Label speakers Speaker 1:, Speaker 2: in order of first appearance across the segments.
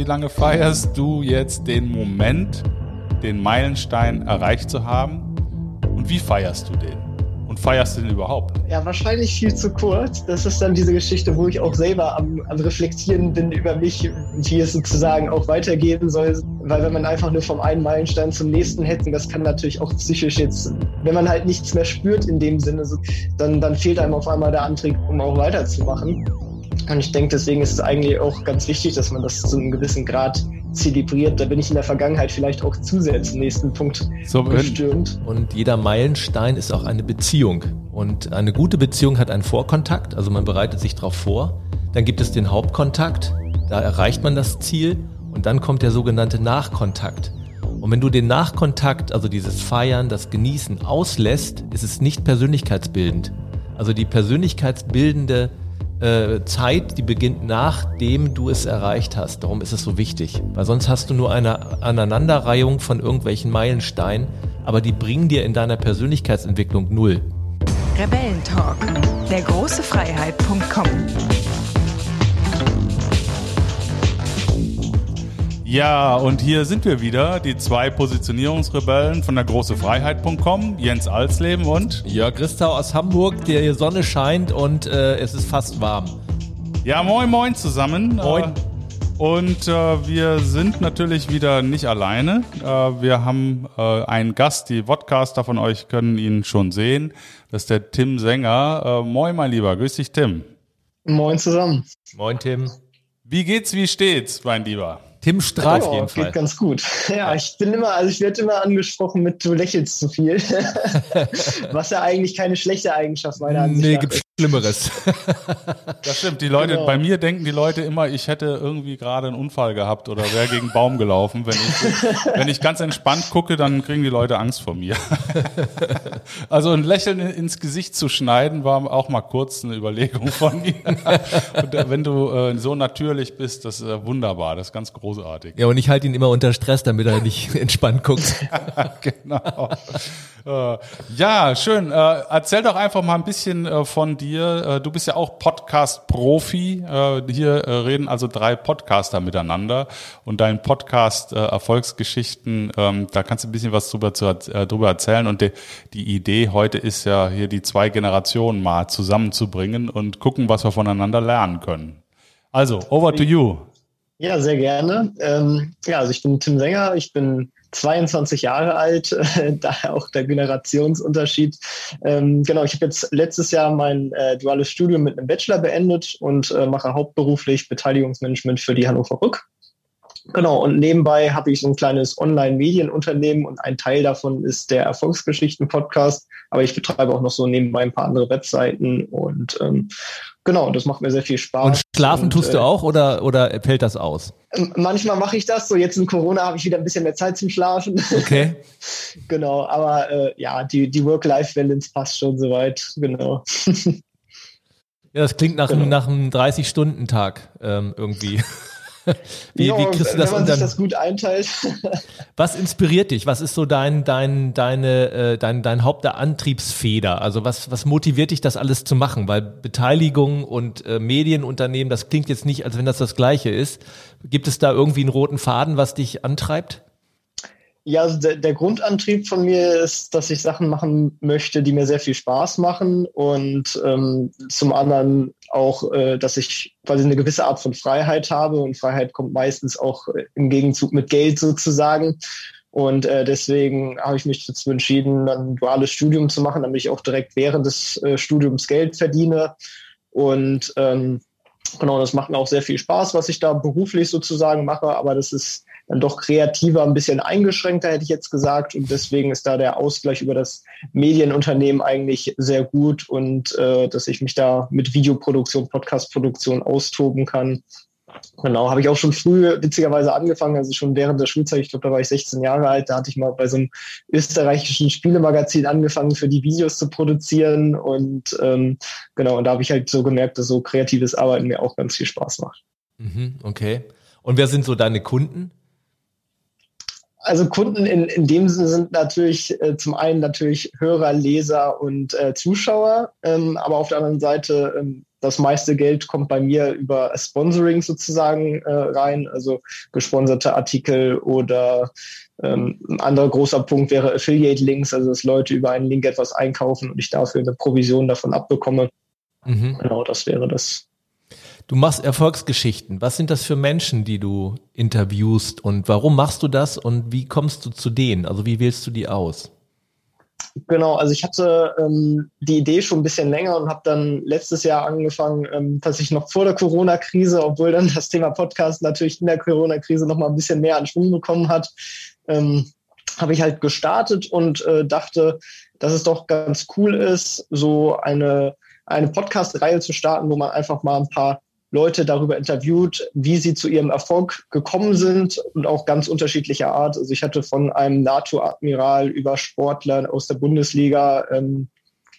Speaker 1: wie lange feierst du jetzt den Moment, den Meilenstein erreicht zu haben? Und wie feierst du den? Und feierst du den überhaupt?
Speaker 2: Ja, wahrscheinlich viel zu kurz. Das ist dann diese Geschichte, wo ich auch selber am, am Reflektieren bin über mich, wie es sozusagen auch weitergehen soll. Weil wenn man einfach nur vom einen Meilenstein zum nächsten hetzen, das kann natürlich auch psychisch jetzt, wenn man halt nichts mehr spürt in dem Sinne, dann, dann fehlt einem auf einmal der Antrieb, um auch weiterzumachen. Und ich denke, deswegen ist es eigentlich auch ganz wichtig, dass man das zu einem gewissen Grad zelebriert. Da bin ich in der Vergangenheit vielleicht auch zu sehr zum nächsten Punkt so
Speaker 3: bestimmt. Und jeder Meilenstein ist auch eine Beziehung. Und eine gute Beziehung hat einen Vorkontakt, also man bereitet sich darauf vor. Dann gibt es den Hauptkontakt, da erreicht man das Ziel. Und dann kommt der sogenannte Nachkontakt. Und wenn du den Nachkontakt, also dieses Feiern, das Genießen auslässt, ist es nicht persönlichkeitsbildend. Also die persönlichkeitsbildende äh, Zeit, die beginnt nachdem du es erreicht hast. Darum ist es so wichtig. Weil sonst hast du nur eine Aneinanderreihung von irgendwelchen Meilensteinen, aber die bringen dir in deiner Persönlichkeitsentwicklung null.
Speaker 4: Rebellentalk, der große Freiheit.com.
Speaker 1: Ja, und hier sind wir wieder, die zwei Positionierungsrebellen von der großefreiheit.com, Jens Alsleben und
Speaker 3: Jörg Christau aus Hamburg, der hier Sonne scheint und äh, es ist fast warm.
Speaker 1: Ja, moin moin zusammen.
Speaker 3: Moin. Äh,
Speaker 1: und äh, wir sind natürlich wieder nicht alleine. Äh, wir haben äh, einen Gast, die Vodcaster von euch können ihn schon sehen. Das ist der Tim Sänger. Äh, moin, mein Lieber. Grüß dich, Tim.
Speaker 2: Moin zusammen.
Speaker 3: Moin, Tim.
Speaker 1: Wie geht's, wie steht's, mein Lieber?
Speaker 3: Tim strahlt oh,
Speaker 2: auf jeden geht ganz gut. Ja, ich bin immer, also ich werde immer angesprochen mit du lächelst zu viel. Was ja eigentlich keine schlechte Eigenschaft meiner Ansicht
Speaker 3: Nee, gibt Schlimmeres.
Speaker 1: das stimmt. Die Leute, genau. bei mir denken die Leute immer, ich hätte irgendwie gerade einen Unfall gehabt oder wäre gegen einen Baum gelaufen. Wenn ich, wenn ich ganz entspannt gucke, dann kriegen die Leute Angst vor mir. also ein Lächeln ins Gesicht zu schneiden, war auch mal kurz eine Überlegung von mir. Und äh, wenn du äh, so natürlich bist, das ist wunderbar, das ist ganz großartig.
Speaker 3: Ja, und ich halte ihn immer unter Stress, damit er nicht entspannt guckt.
Speaker 1: genau. Äh, ja, schön. Äh, erzähl doch einfach mal ein bisschen von dir. Du bist ja auch Podcast-Profi. Hier reden also drei Podcaster miteinander und dein Podcast Erfolgsgeschichten, ähm, da kannst du ein bisschen was drüber, erzählen. Und die, die Idee heute ist ja hier die zwei Generationen mal zusammenzubringen und gucken, was wir voneinander lernen können. Also, over to you.
Speaker 2: Ja, sehr gerne. Ähm, ja, also ich bin Tim Sänger, ich bin 22 Jahre alt, äh, daher auch der Generationsunterschied. Ähm, genau, ich habe jetzt letztes Jahr mein äh, duales Studium mit einem Bachelor beendet und äh, mache hauptberuflich Beteiligungsmanagement für die Hannover Rück. Genau, und nebenbei habe ich so ein kleines Online-Medienunternehmen und ein Teil davon ist der Erfolgsgeschichten-Podcast. Aber ich betreibe auch noch so nebenbei ein paar andere Webseiten und ähm, genau, das macht mir sehr viel Spaß.
Speaker 3: Und schlafen und, tust du äh, auch oder, oder fällt das aus?
Speaker 2: Manchmal mache ich das. So jetzt in Corona habe ich wieder ein bisschen mehr Zeit zum Schlafen.
Speaker 3: Okay.
Speaker 2: genau, aber äh, ja, die, die Work-Life-Balance passt schon soweit. Genau.
Speaker 3: ja, das klingt nach, genau. einem, nach einem 30-Stunden-Tag ähm, irgendwie. wie, ja, wie kriegst du das
Speaker 2: wenn man sich das gut einteilt.
Speaker 3: was inspiriert dich? Was ist so dein, dein, deine, äh, dein, dein Hauptantriebsfeder? Also was, was motiviert dich, das alles zu machen? Weil Beteiligung und äh, Medienunternehmen, das klingt jetzt nicht, als wenn das das Gleiche ist. Gibt es da irgendwie einen roten Faden, was dich antreibt?
Speaker 2: Ja, also der, der, Grundantrieb von mir ist, dass ich Sachen machen möchte, die mir sehr viel Spaß machen und ähm, zum anderen auch, äh, dass ich quasi eine gewisse Art von Freiheit habe und Freiheit kommt meistens auch äh, im Gegenzug mit Geld sozusagen. Und äh, deswegen habe ich mich dazu entschieden, ein duales Studium zu machen, damit ich auch direkt während des äh, Studiums Geld verdiene. Und ähm, genau, das macht mir auch sehr viel Spaß, was ich da beruflich sozusagen mache, aber das ist dann doch kreativer, ein bisschen eingeschränkter, hätte ich jetzt gesagt. Und deswegen ist da der Ausgleich über das Medienunternehmen eigentlich sehr gut und äh, dass ich mich da mit Videoproduktion, Podcastproduktion austoben kann. Genau, habe ich auch schon früh witzigerweise angefangen, also schon während der Schulzeit, ich glaube, da war ich 16 Jahre alt, da hatte ich mal bei so einem österreichischen Spielemagazin angefangen, für die Videos zu produzieren und ähm, genau, und da habe ich halt so gemerkt, dass so kreatives Arbeiten mir auch ganz viel Spaß macht.
Speaker 3: Mhm, okay. Und wer sind so deine Kunden?
Speaker 2: Also Kunden in, in dem Sinne sind natürlich äh, zum einen natürlich Hörer, Leser und äh, Zuschauer, ähm, aber auf der anderen Seite ähm, das meiste Geld kommt bei mir über Sponsoring sozusagen äh, rein, also gesponserte Artikel oder ähm, ein anderer großer Punkt wäre Affiliate-Links, also dass Leute über einen Link etwas einkaufen und ich dafür eine Provision davon abbekomme. Mhm. Genau, das wäre das.
Speaker 3: Du machst Erfolgsgeschichten. Was sind das für Menschen, die du interviewst und warum machst du das und wie kommst du zu denen? Also wie wählst du die aus?
Speaker 2: Genau, also ich hatte ähm, die Idee schon ein bisschen länger und habe dann letztes Jahr angefangen, ähm, dass ich noch vor der Corona-Krise, obwohl dann das Thema Podcast natürlich in der Corona-Krise noch mal ein bisschen mehr an Schwung bekommen hat, ähm, habe ich halt gestartet und äh, dachte, dass es doch ganz cool ist, so eine, eine Podcast-Reihe zu starten, wo man einfach mal ein paar Leute darüber interviewt, wie sie zu ihrem Erfolg gekommen sind und auch ganz unterschiedlicher Art. Also ich hatte von einem NATO-Admiral über Sportler aus der Bundesliga, ähm,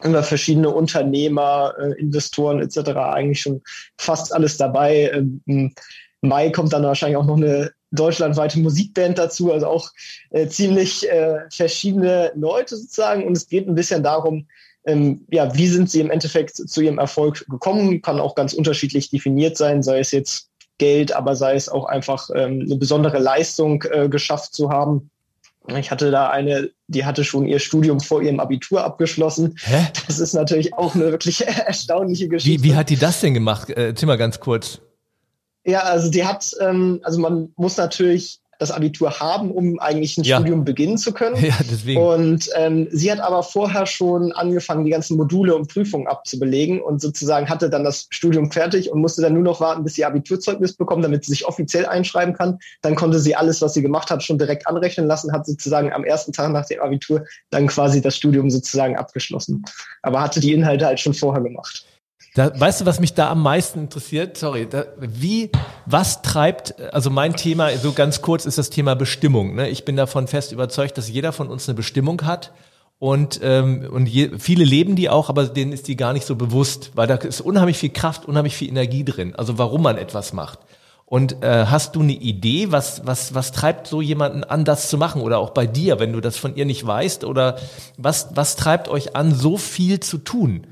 Speaker 2: über verschiedene Unternehmer, äh, Investoren etc. eigentlich schon fast alles dabei. Ähm, Im Mai kommt dann wahrscheinlich auch noch eine deutschlandweite Musikband dazu, also auch äh, ziemlich äh, verschiedene Leute sozusagen. Und es geht ein bisschen darum, ähm, ja, wie sind sie im Endeffekt zu ihrem Erfolg gekommen? Kann auch ganz unterschiedlich definiert sein, sei es jetzt Geld, aber sei es auch einfach ähm, eine besondere Leistung äh, geschafft zu haben. Ich hatte da eine, die hatte schon ihr Studium vor ihrem Abitur abgeschlossen. Hä? Das ist natürlich auch eine wirklich erstaunliche Geschichte.
Speaker 3: Wie, wie hat die das denn gemacht? Äh, Timmer, ganz kurz.
Speaker 2: Ja, also die hat, ähm, also man muss natürlich das Abitur haben, um eigentlich ein ja. Studium beginnen zu können. Ja, deswegen. Und ähm, sie hat aber vorher schon angefangen, die ganzen Module und Prüfungen abzubelegen und sozusagen hatte dann das Studium fertig und musste dann nur noch warten, bis sie Abiturzeugnis bekommt, damit sie sich offiziell einschreiben kann. Dann konnte sie alles, was sie gemacht hat, schon direkt anrechnen lassen, hat sozusagen am ersten Tag nach dem Abitur dann quasi das Studium sozusagen abgeschlossen. Aber hatte die Inhalte halt schon vorher gemacht.
Speaker 3: Da, weißt du, was mich da am meisten interessiert? Sorry, da, wie, was treibt, also mein Thema, so ganz kurz, ist das Thema Bestimmung. Ne? Ich bin davon fest überzeugt, dass jeder von uns eine Bestimmung hat. Und, ähm, und je, viele leben die auch, aber denen ist die gar nicht so bewusst, weil da ist unheimlich viel Kraft, unheimlich viel Energie drin, also warum man etwas macht. Und äh, hast du eine Idee, was, was, was treibt so jemanden an, das zu machen? Oder auch bei dir, wenn du das von ihr nicht weißt? Oder was, was treibt euch an, so viel zu tun?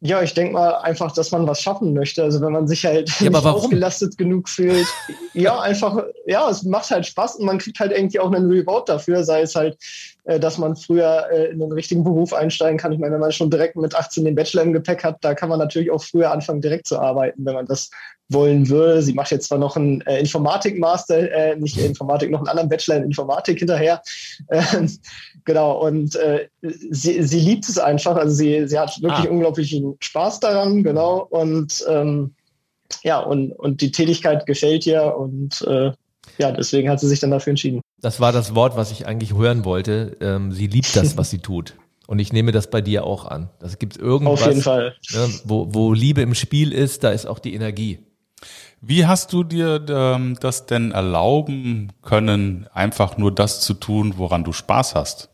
Speaker 2: Ja, ich denke mal einfach, dass man was schaffen möchte. Also wenn man sich halt ja, nicht ausgelastet genug fühlt. ja, einfach, ja, es macht halt Spaß und man kriegt halt irgendwie auch einen Reward dafür, sei es halt, dass man früher äh, in den richtigen Beruf einsteigen kann. Ich meine, wenn man schon direkt mit 18 den Bachelor im Gepäck hat, da kann man natürlich auch früher anfangen, direkt zu arbeiten, wenn man das wollen würde. Sie macht jetzt zwar noch einen äh, Informatik-Master, äh, nicht Informatik, noch einen anderen Bachelor in Informatik hinterher. Ähm, genau, und äh, sie, sie liebt es einfach. Also sie, sie hat wirklich ah. unglaublichen Spaß daran, genau. Und ähm, ja, und, und die Tätigkeit gefällt ihr und äh, ja, deswegen hat sie sich dann dafür entschieden.
Speaker 3: Das war das Wort, was ich eigentlich hören wollte. Ähm, sie liebt das, was sie tut. Und ich nehme das bei dir auch an. Das gibt irgendwas,
Speaker 2: Auf jeden Fall.
Speaker 3: Ne, wo, wo Liebe im Spiel ist, da ist auch die Energie.
Speaker 1: Wie hast du dir ähm, das denn erlauben können, einfach nur das zu tun, woran du Spaß hast?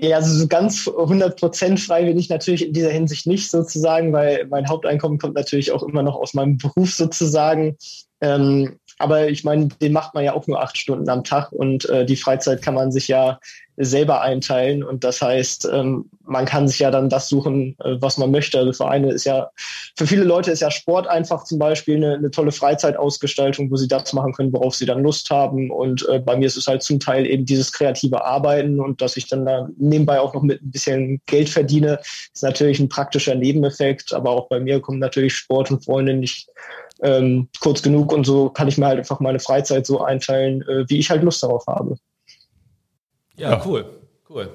Speaker 2: Ja, also so ganz 100% frei bin ich natürlich in dieser Hinsicht nicht sozusagen, weil mein Haupteinkommen kommt natürlich auch immer noch aus meinem Beruf sozusagen. Ähm, aber ich meine, den macht man ja auch nur acht Stunden am Tag und äh, die Freizeit kann man sich ja selber einteilen. Und das heißt, ähm, man kann sich ja dann das suchen, äh, was man möchte. Also für eine ist ja, für viele Leute ist ja Sport einfach zum Beispiel eine, eine tolle Freizeitausgestaltung, wo sie das machen können, worauf sie dann Lust haben. Und äh, bei mir ist es halt zum Teil eben dieses kreative Arbeiten und dass ich dann da nebenbei auch noch mit ein bisschen Geld verdiene, ist natürlich ein praktischer Nebeneffekt. Aber auch bei mir kommen natürlich Sport und Freunde nicht ähm, kurz genug und so kann ich mir halt einfach meine Freizeit so einteilen, äh, wie ich halt Lust darauf habe.
Speaker 3: Ja, ja. cool, cool.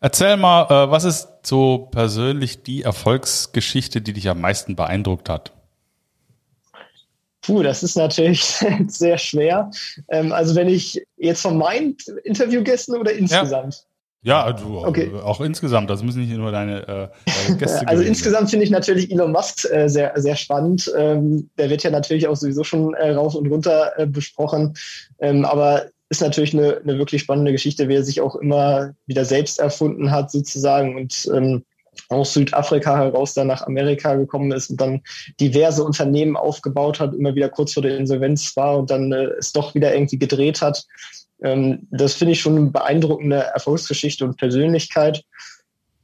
Speaker 1: Erzähl mal, äh, was ist so persönlich die Erfolgsgeschichte, die dich am meisten beeindruckt hat?
Speaker 2: Puh, das ist natürlich sehr schwer. Ähm, also wenn ich jetzt von meinen Interviewgästen oder insgesamt?
Speaker 1: Ja, du, okay. auch insgesamt, das müssen nicht nur deine, äh, deine Gäste
Speaker 2: Also insgesamt finde ich natürlich Elon Musk äh, sehr, sehr spannend. Ähm, der wird ja natürlich auch sowieso schon äh, rauf und runter äh, besprochen. Ähm, aber ist natürlich eine, eine wirklich spannende Geschichte, wie er sich auch immer wieder selbst erfunden hat, sozusagen. Und ähm, aus Südafrika heraus dann nach Amerika gekommen ist und dann diverse Unternehmen aufgebaut hat, immer wieder kurz vor der Insolvenz war und dann äh, es doch wieder irgendwie gedreht hat. Ähm, das finde ich schon eine beeindruckende Erfolgsgeschichte und Persönlichkeit.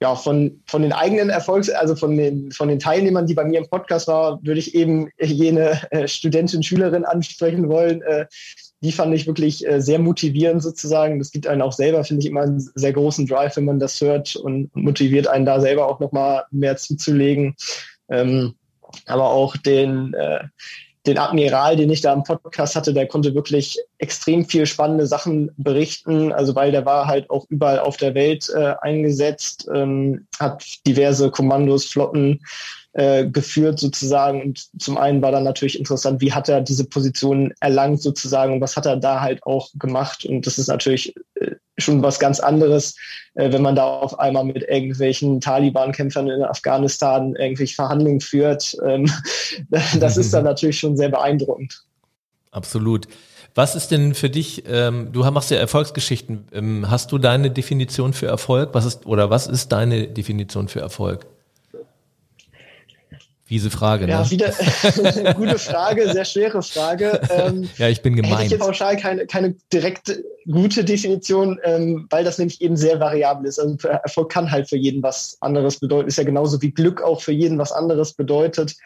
Speaker 2: Ja, von, von den eigenen Erfolgs-, also von den, von den Teilnehmern, die bei mir im Podcast war, würde ich eben jene äh, Studentin, Schülerin ansprechen wollen, äh, die fand ich wirklich äh, sehr motivierend sozusagen. Das gibt einen auch selber, finde ich, immer einen sehr großen Drive, wenn man das hört und motiviert einen da selber auch nochmal mehr zuzulegen. Ähm, aber auch den, äh, den Admiral, den ich da im Podcast hatte, der konnte wirklich extrem viel spannende Sachen berichten. Also weil der war halt auch überall auf der Welt äh, eingesetzt, ähm, hat diverse Kommandos, Flotten äh, geführt sozusagen. Und zum einen war dann natürlich interessant, wie hat er diese Position erlangt sozusagen und was hat er da halt auch gemacht. Und das ist natürlich äh, schon was ganz anderes, äh, wenn man da auf einmal mit irgendwelchen Taliban-Kämpfern in Afghanistan irgendwelche Verhandlungen führt. Ähm, das ist dann natürlich schon sehr beeindruckend.
Speaker 3: Absolut. Was ist denn für dich, ähm, du machst ja Erfolgsgeschichten, ähm, hast du deine Definition für Erfolg? Was ist, oder was ist deine Definition für Erfolg? Fiese Frage,
Speaker 2: ne? Ja, wieder gute Frage, sehr schwere Frage.
Speaker 3: Ähm, ja, ich bin gemeint.
Speaker 2: Hätte ich pauschal keine, keine direkt gute Definition, ähm, weil das nämlich eben sehr variabel ist. Also Erfolg kann halt für jeden was anderes bedeuten. Ist ja genauso wie Glück auch für jeden was anderes bedeutet.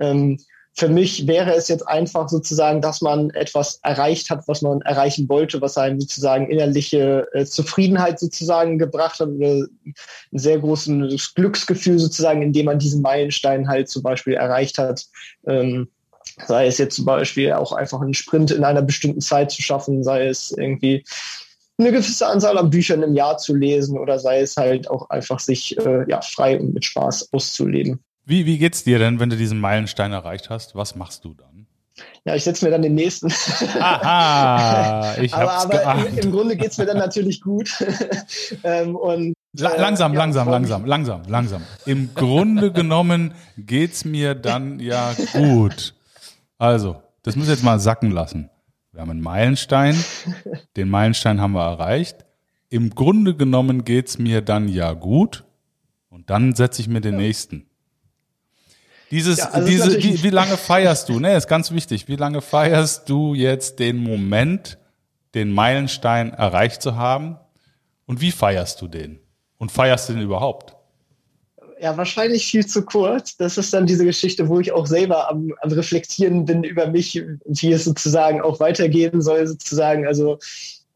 Speaker 2: Ähm, für mich wäre es jetzt einfach sozusagen, dass man etwas erreicht hat, was man erreichen wollte, was einem sozusagen innerliche äh, Zufriedenheit sozusagen gebracht hat, oder ein sehr großes Glücksgefühl sozusagen, indem man diesen Meilenstein halt zum Beispiel erreicht hat. Ähm, sei es jetzt zum Beispiel auch einfach einen Sprint in einer bestimmten Zeit zu schaffen, sei es irgendwie eine gewisse Anzahl an Büchern im Jahr zu lesen oder sei es halt auch einfach sich äh, ja, frei und mit Spaß auszuleben.
Speaker 1: Wie, wie geht's dir denn, wenn du diesen Meilenstein erreicht hast? Was machst du dann?
Speaker 2: Ja, ich setze mir dann den nächsten. Aha, ich aber, hab's aber im, im Grunde geht's mir dann natürlich gut.
Speaker 1: ähm, und, äh, langsam, ja, langsam, langsam, langsam, langsam. Im Grunde genommen geht's mir dann ja gut. Also, das muss ich jetzt mal sacken lassen. Wir haben einen Meilenstein. Den Meilenstein haben wir erreicht. Im Grunde genommen geht's mir dann ja gut. Und dann setze ich mir den ja. nächsten. Dieses, ja, also diese, wie, wie lange feierst du? Ne, ist ganz wichtig. Wie lange feierst du jetzt den Moment, den Meilenstein erreicht zu haben? Und wie feierst du den? Und feierst du den überhaupt?
Speaker 2: Ja, wahrscheinlich viel zu kurz. Das ist dann diese Geschichte, wo ich auch selber am, am Reflektieren bin über mich, wie es sozusagen auch weitergehen soll, sozusagen. Also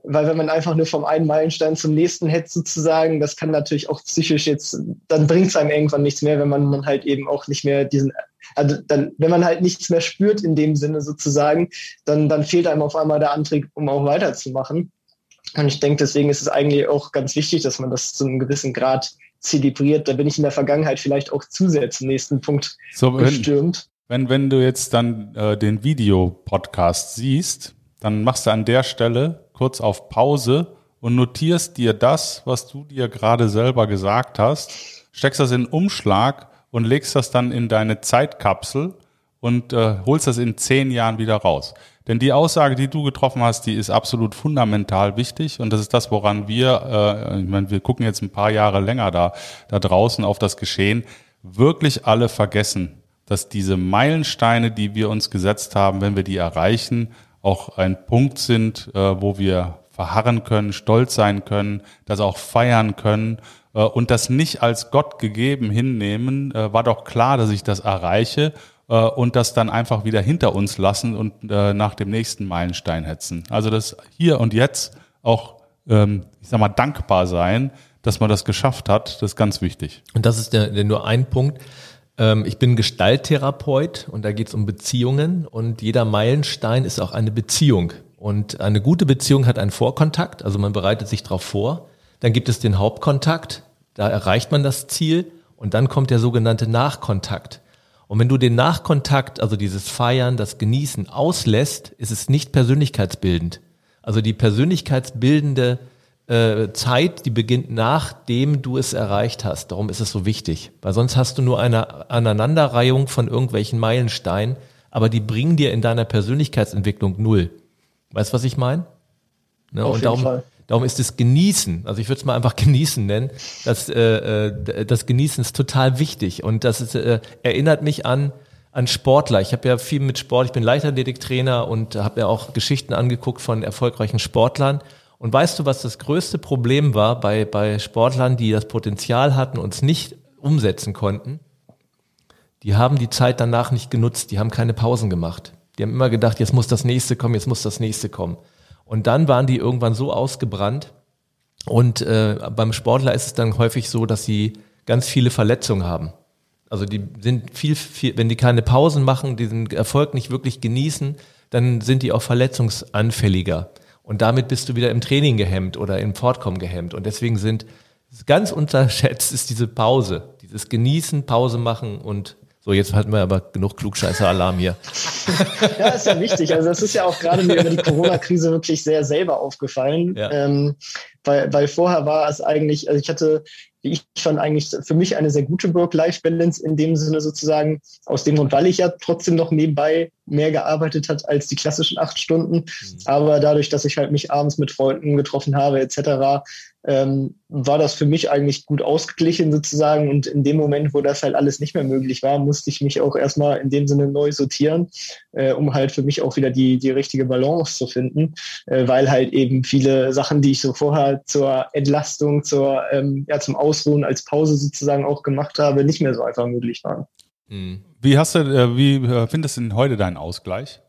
Speaker 2: weil wenn man einfach nur vom einen Meilenstein zum nächsten hetzt sozusagen, das kann natürlich auch psychisch jetzt, dann bringt es einem irgendwann nichts mehr, wenn man, halt eben auch nicht mehr diesen, also dann, wenn man halt nichts mehr spürt in dem Sinne sozusagen, dann, dann fehlt einem auf einmal der Antrieb, um auch weiterzumachen. Und ich denke, deswegen ist es eigentlich auch ganz wichtig, dass man das zu einem gewissen Grad zelebriert. Da bin ich in der Vergangenheit vielleicht auch zusätzlich zum nächsten Punkt
Speaker 1: so, gestürmt. Wenn, wenn du jetzt dann äh, den Videopodcast siehst, dann machst du an der Stelle kurz auf Pause und notierst dir das, was du dir gerade selber gesagt hast, steckst das in Umschlag und legst das dann in deine Zeitkapsel und äh, holst das in zehn Jahren wieder raus. Denn die Aussage, die du getroffen hast, die ist absolut fundamental wichtig und das ist das, woran wir, äh, ich meine, wir gucken jetzt ein paar Jahre länger da, da draußen auf das Geschehen, wirklich alle vergessen, dass diese Meilensteine, die wir uns gesetzt haben, wenn wir die erreichen, auch ein Punkt sind, äh, wo wir verharren können, stolz sein können, das auch feiern können äh, und das nicht als Gott gegeben hinnehmen, äh, war doch klar, dass ich das erreiche und das dann einfach wieder hinter uns lassen und nach dem nächsten Meilenstein hetzen. Also das hier und jetzt auch, ähm, ich sag mal, dankbar sein, dass man das geschafft hat, das ist ganz wichtig.
Speaker 3: Und das ist der, der nur ein Punkt. Ähm, ich bin Gestalttherapeut und da geht es um Beziehungen und jeder Meilenstein ist auch eine Beziehung. Und eine gute Beziehung hat einen Vorkontakt, also man bereitet sich darauf vor. Dann gibt es den Hauptkontakt, da erreicht man das Ziel und dann kommt der sogenannte Nachkontakt. Und wenn du den Nachkontakt, also dieses Feiern, das Genießen auslässt, ist es nicht persönlichkeitsbildend. Also die persönlichkeitsbildende äh, Zeit, die beginnt nachdem du es erreicht hast. Darum ist es so wichtig. Weil sonst hast du nur eine Aneinanderreihung von irgendwelchen Meilensteinen, aber die bringen dir in deiner Persönlichkeitsentwicklung null. Weißt du, was ich meine? Ne? Und darum, Fall. Darum ist das Genießen, also ich würde es mal einfach Genießen nennen, das, äh, äh, das Genießen ist total wichtig und das ist, äh, erinnert mich an, an Sportler. Ich habe ja viel mit Sport, ich bin Leichtathletiktrainer und habe mir auch Geschichten angeguckt von erfolgreichen Sportlern. Und weißt du, was das größte Problem war bei, bei Sportlern, die das Potenzial hatten und es nicht umsetzen konnten? Die haben die Zeit danach nicht genutzt, die haben keine Pausen gemacht. Die haben immer gedacht, jetzt muss das nächste kommen, jetzt muss das nächste kommen. Und dann waren die irgendwann so ausgebrannt. Und äh, beim Sportler ist es dann häufig so, dass sie ganz viele Verletzungen haben. Also die sind viel, viel, wenn die keine Pausen machen, diesen Erfolg nicht wirklich genießen, dann sind die auch verletzungsanfälliger. Und damit bist du wieder im Training gehemmt oder im Fortkommen gehemmt. Und deswegen sind ganz unterschätzt ist diese Pause, dieses Genießen, Pause machen und so, jetzt hatten wir aber genug Klugscheißer-Alarm hier.
Speaker 2: ja, ist ja wichtig. Also das ist ja auch gerade mir über die Corona-Krise wirklich sehr selber aufgefallen. Ja. Ähm, weil, weil vorher war es eigentlich, also ich hatte wie ich fand, eigentlich für mich eine sehr gute Work-Life-Balance in dem Sinne sozusagen, aus dem Grund, weil ich ja trotzdem noch nebenbei mehr gearbeitet hat als die klassischen acht Stunden. Mhm. Aber dadurch, dass ich halt mich abends mit Freunden getroffen habe, etc., ähm, war das für mich eigentlich gut ausgeglichen sozusagen. Und in dem Moment, wo das halt alles nicht mehr möglich war, musste ich mich auch erstmal in dem Sinne neu sortieren, äh, um halt für mich auch wieder die, die richtige Balance zu finden, äh, weil halt eben viele Sachen, die ich so vorher zur Entlastung, zur, ähm, ja, zum Ausruhen als Pause sozusagen auch gemacht habe, nicht mehr so einfach möglich waren.
Speaker 1: Hm. Wie hast du, äh, wie äh, findest du denn heute deinen Ausgleich?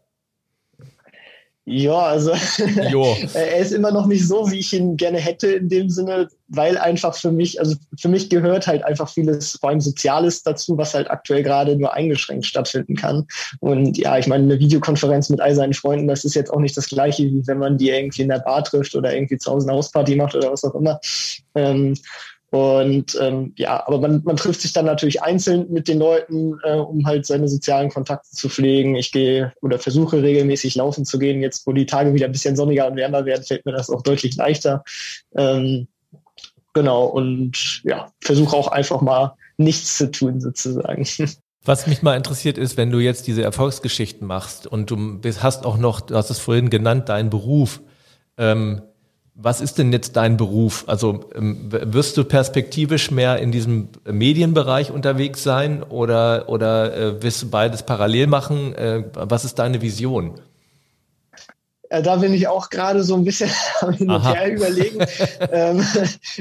Speaker 2: Ja, also er ist immer noch nicht so, wie ich ihn gerne hätte in dem Sinne, weil einfach für mich, also für mich gehört halt einfach vieles, vor allem Soziales dazu, was halt aktuell gerade nur eingeschränkt stattfinden kann. Und ja, ich meine, eine Videokonferenz mit all seinen Freunden, das ist jetzt auch nicht das gleiche, wie wenn man die irgendwie in der Bar trifft oder irgendwie zu Hause eine Hausparty macht oder was auch immer. Ähm, und ähm, ja, aber man, man trifft sich dann natürlich einzeln mit den Leuten, äh, um halt seine sozialen Kontakte zu pflegen. Ich gehe oder versuche regelmäßig laufen zu gehen. Jetzt, wo die Tage wieder ein bisschen sonniger und wärmer werden, fällt mir das auch deutlich leichter. Ähm, genau, und ja, versuche auch einfach mal nichts zu tun, sozusagen.
Speaker 3: Was mich mal interessiert ist, wenn du jetzt diese Erfolgsgeschichten machst und du hast auch noch, du hast es vorhin genannt, deinen Beruf. Ähm, was ist denn jetzt dein Beruf? Also ähm, wirst du perspektivisch mehr in diesem Medienbereich unterwegs sein oder, oder äh, wirst du beides parallel machen? Äh, was ist deine Vision?
Speaker 2: Äh, da bin ich auch gerade so ein bisschen hin und her überlegen. ähm,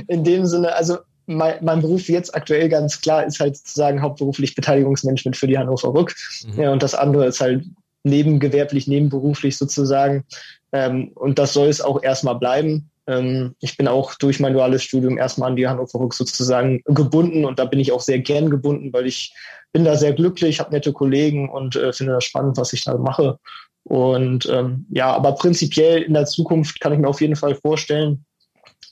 Speaker 2: in dem Sinne, also mein, mein, Beruf jetzt aktuell ganz klar ist halt sozusagen hauptberuflich Beteiligungsmanagement für die Hannover Rück. Mhm. Ja, und das andere ist halt nebengewerblich, nebenberuflich sozusagen ähm, und das soll es auch erstmal bleiben. Ähm, ich bin auch durch mein duales Studium erstmal an die Hannover Rück sozusagen gebunden und da bin ich auch sehr gern gebunden, weil ich bin da sehr glücklich, habe nette Kollegen und äh, finde das spannend, was ich da mache. Und ähm, ja, aber prinzipiell in der Zukunft kann ich mir auf jeden Fall vorstellen,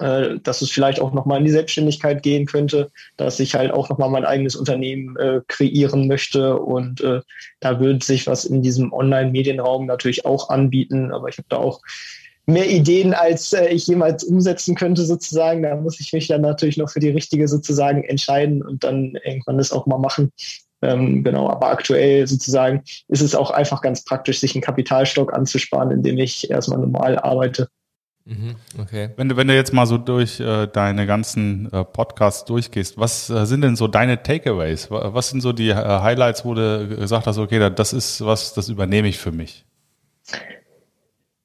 Speaker 2: äh, dass es vielleicht auch nochmal in die Selbstständigkeit gehen könnte, dass ich halt auch nochmal mein eigenes Unternehmen äh, kreieren möchte. Und äh, da würde sich was in diesem Online-Medienraum natürlich auch anbieten. Aber ich habe da auch mehr Ideen, als äh, ich jemals umsetzen könnte, sozusagen. Da muss ich mich dann natürlich noch für die richtige sozusagen entscheiden und dann irgendwann das auch mal machen. Ähm, genau, aber aktuell sozusagen ist es auch einfach ganz praktisch, sich einen Kapitalstock anzusparen, indem ich erstmal normal arbeite.
Speaker 1: Mhm, okay. Wenn du, wenn du jetzt mal so durch äh, deine ganzen äh, Podcasts durchgehst, was äh, sind denn so deine Takeaways? Was sind so die äh, Highlights, wo du gesagt hast, okay, das ist was, das übernehme ich für mich?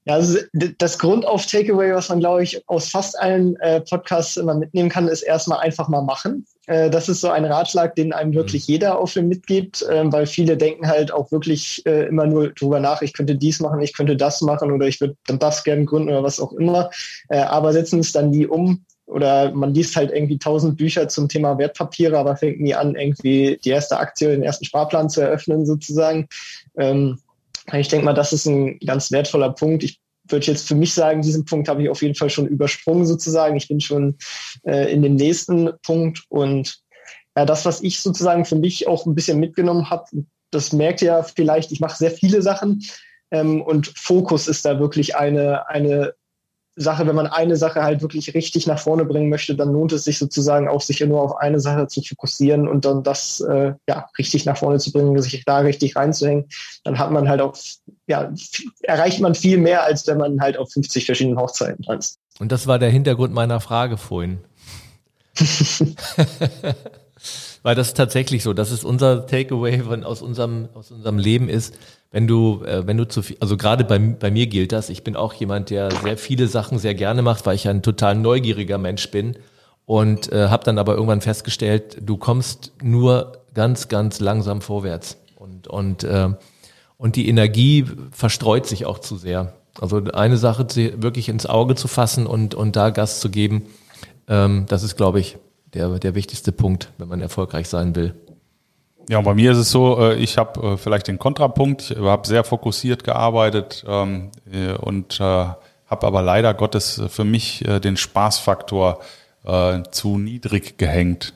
Speaker 2: Ja, also das Grund auf Takeaway, was man, glaube ich, aus fast allen äh, Podcasts immer mitnehmen kann, ist erstmal einfach mal machen. Äh, das ist so ein Ratschlag, den einem wirklich mhm. jeder auf dem mitgibt, äh, weil viele denken halt auch wirklich äh, immer nur drüber nach, ich könnte dies machen, ich könnte das machen oder ich würde dann das gerne gründen oder was auch immer, äh, aber setzen es dann nie um. Oder man liest halt irgendwie tausend Bücher zum Thema Wertpapiere, aber fängt nie an, irgendwie die erste Aktie, den ersten Sparplan zu eröffnen, sozusagen. Ähm, ich denke mal, das ist ein ganz wertvoller Punkt. Ich würde jetzt für mich sagen, diesen Punkt habe ich auf jeden Fall schon übersprungen sozusagen. Ich bin schon äh, in dem nächsten Punkt und ja, das, was ich sozusagen für mich auch ein bisschen mitgenommen habe, das merkt ihr ja vielleicht, ich mache sehr viele Sachen ähm, und Fokus ist da wirklich eine, eine Sache, wenn man eine Sache halt wirklich richtig nach vorne bringen möchte, dann lohnt es sich sozusagen auch, sich nur auf eine Sache zu fokussieren und dann das äh, ja richtig nach vorne zu bringen, sich da richtig reinzuhängen. Dann hat man halt auch, ja, erreicht man viel mehr, als wenn man halt auf 50 verschiedenen Hochzeiten tanzt.
Speaker 3: Und das war der Hintergrund meiner Frage vorhin. Weil das ist tatsächlich so, das ist unser Takeaway von, aus, unserem, aus unserem Leben ist, wenn du, äh, wenn du zu viel, also gerade bei, bei mir gilt das, ich bin auch jemand, der sehr viele Sachen sehr gerne macht, weil ich ein total neugieriger Mensch bin. Und äh, habe dann aber irgendwann festgestellt, du kommst nur ganz, ganz langsam vorwärts. Und, und, äh, und die Energie verstreut sich auch zu sehr. Also eine Sache wirklich ins Auge zu fassen und, und da Gas zu geben, ähm, das ist, glaube ich, der, der wichtigste Punkt, wenn man erfolgreich sein will.
Speaker 1: Ja, bei mir ist es so, äh, ich habe äh, vielleicht den Kontrapunkt, ich habe sehr fokussiert gearbeitet ähm, äh, und habe aber leider Gottes für mich den Spaßfaktor zu niedrig gehängt.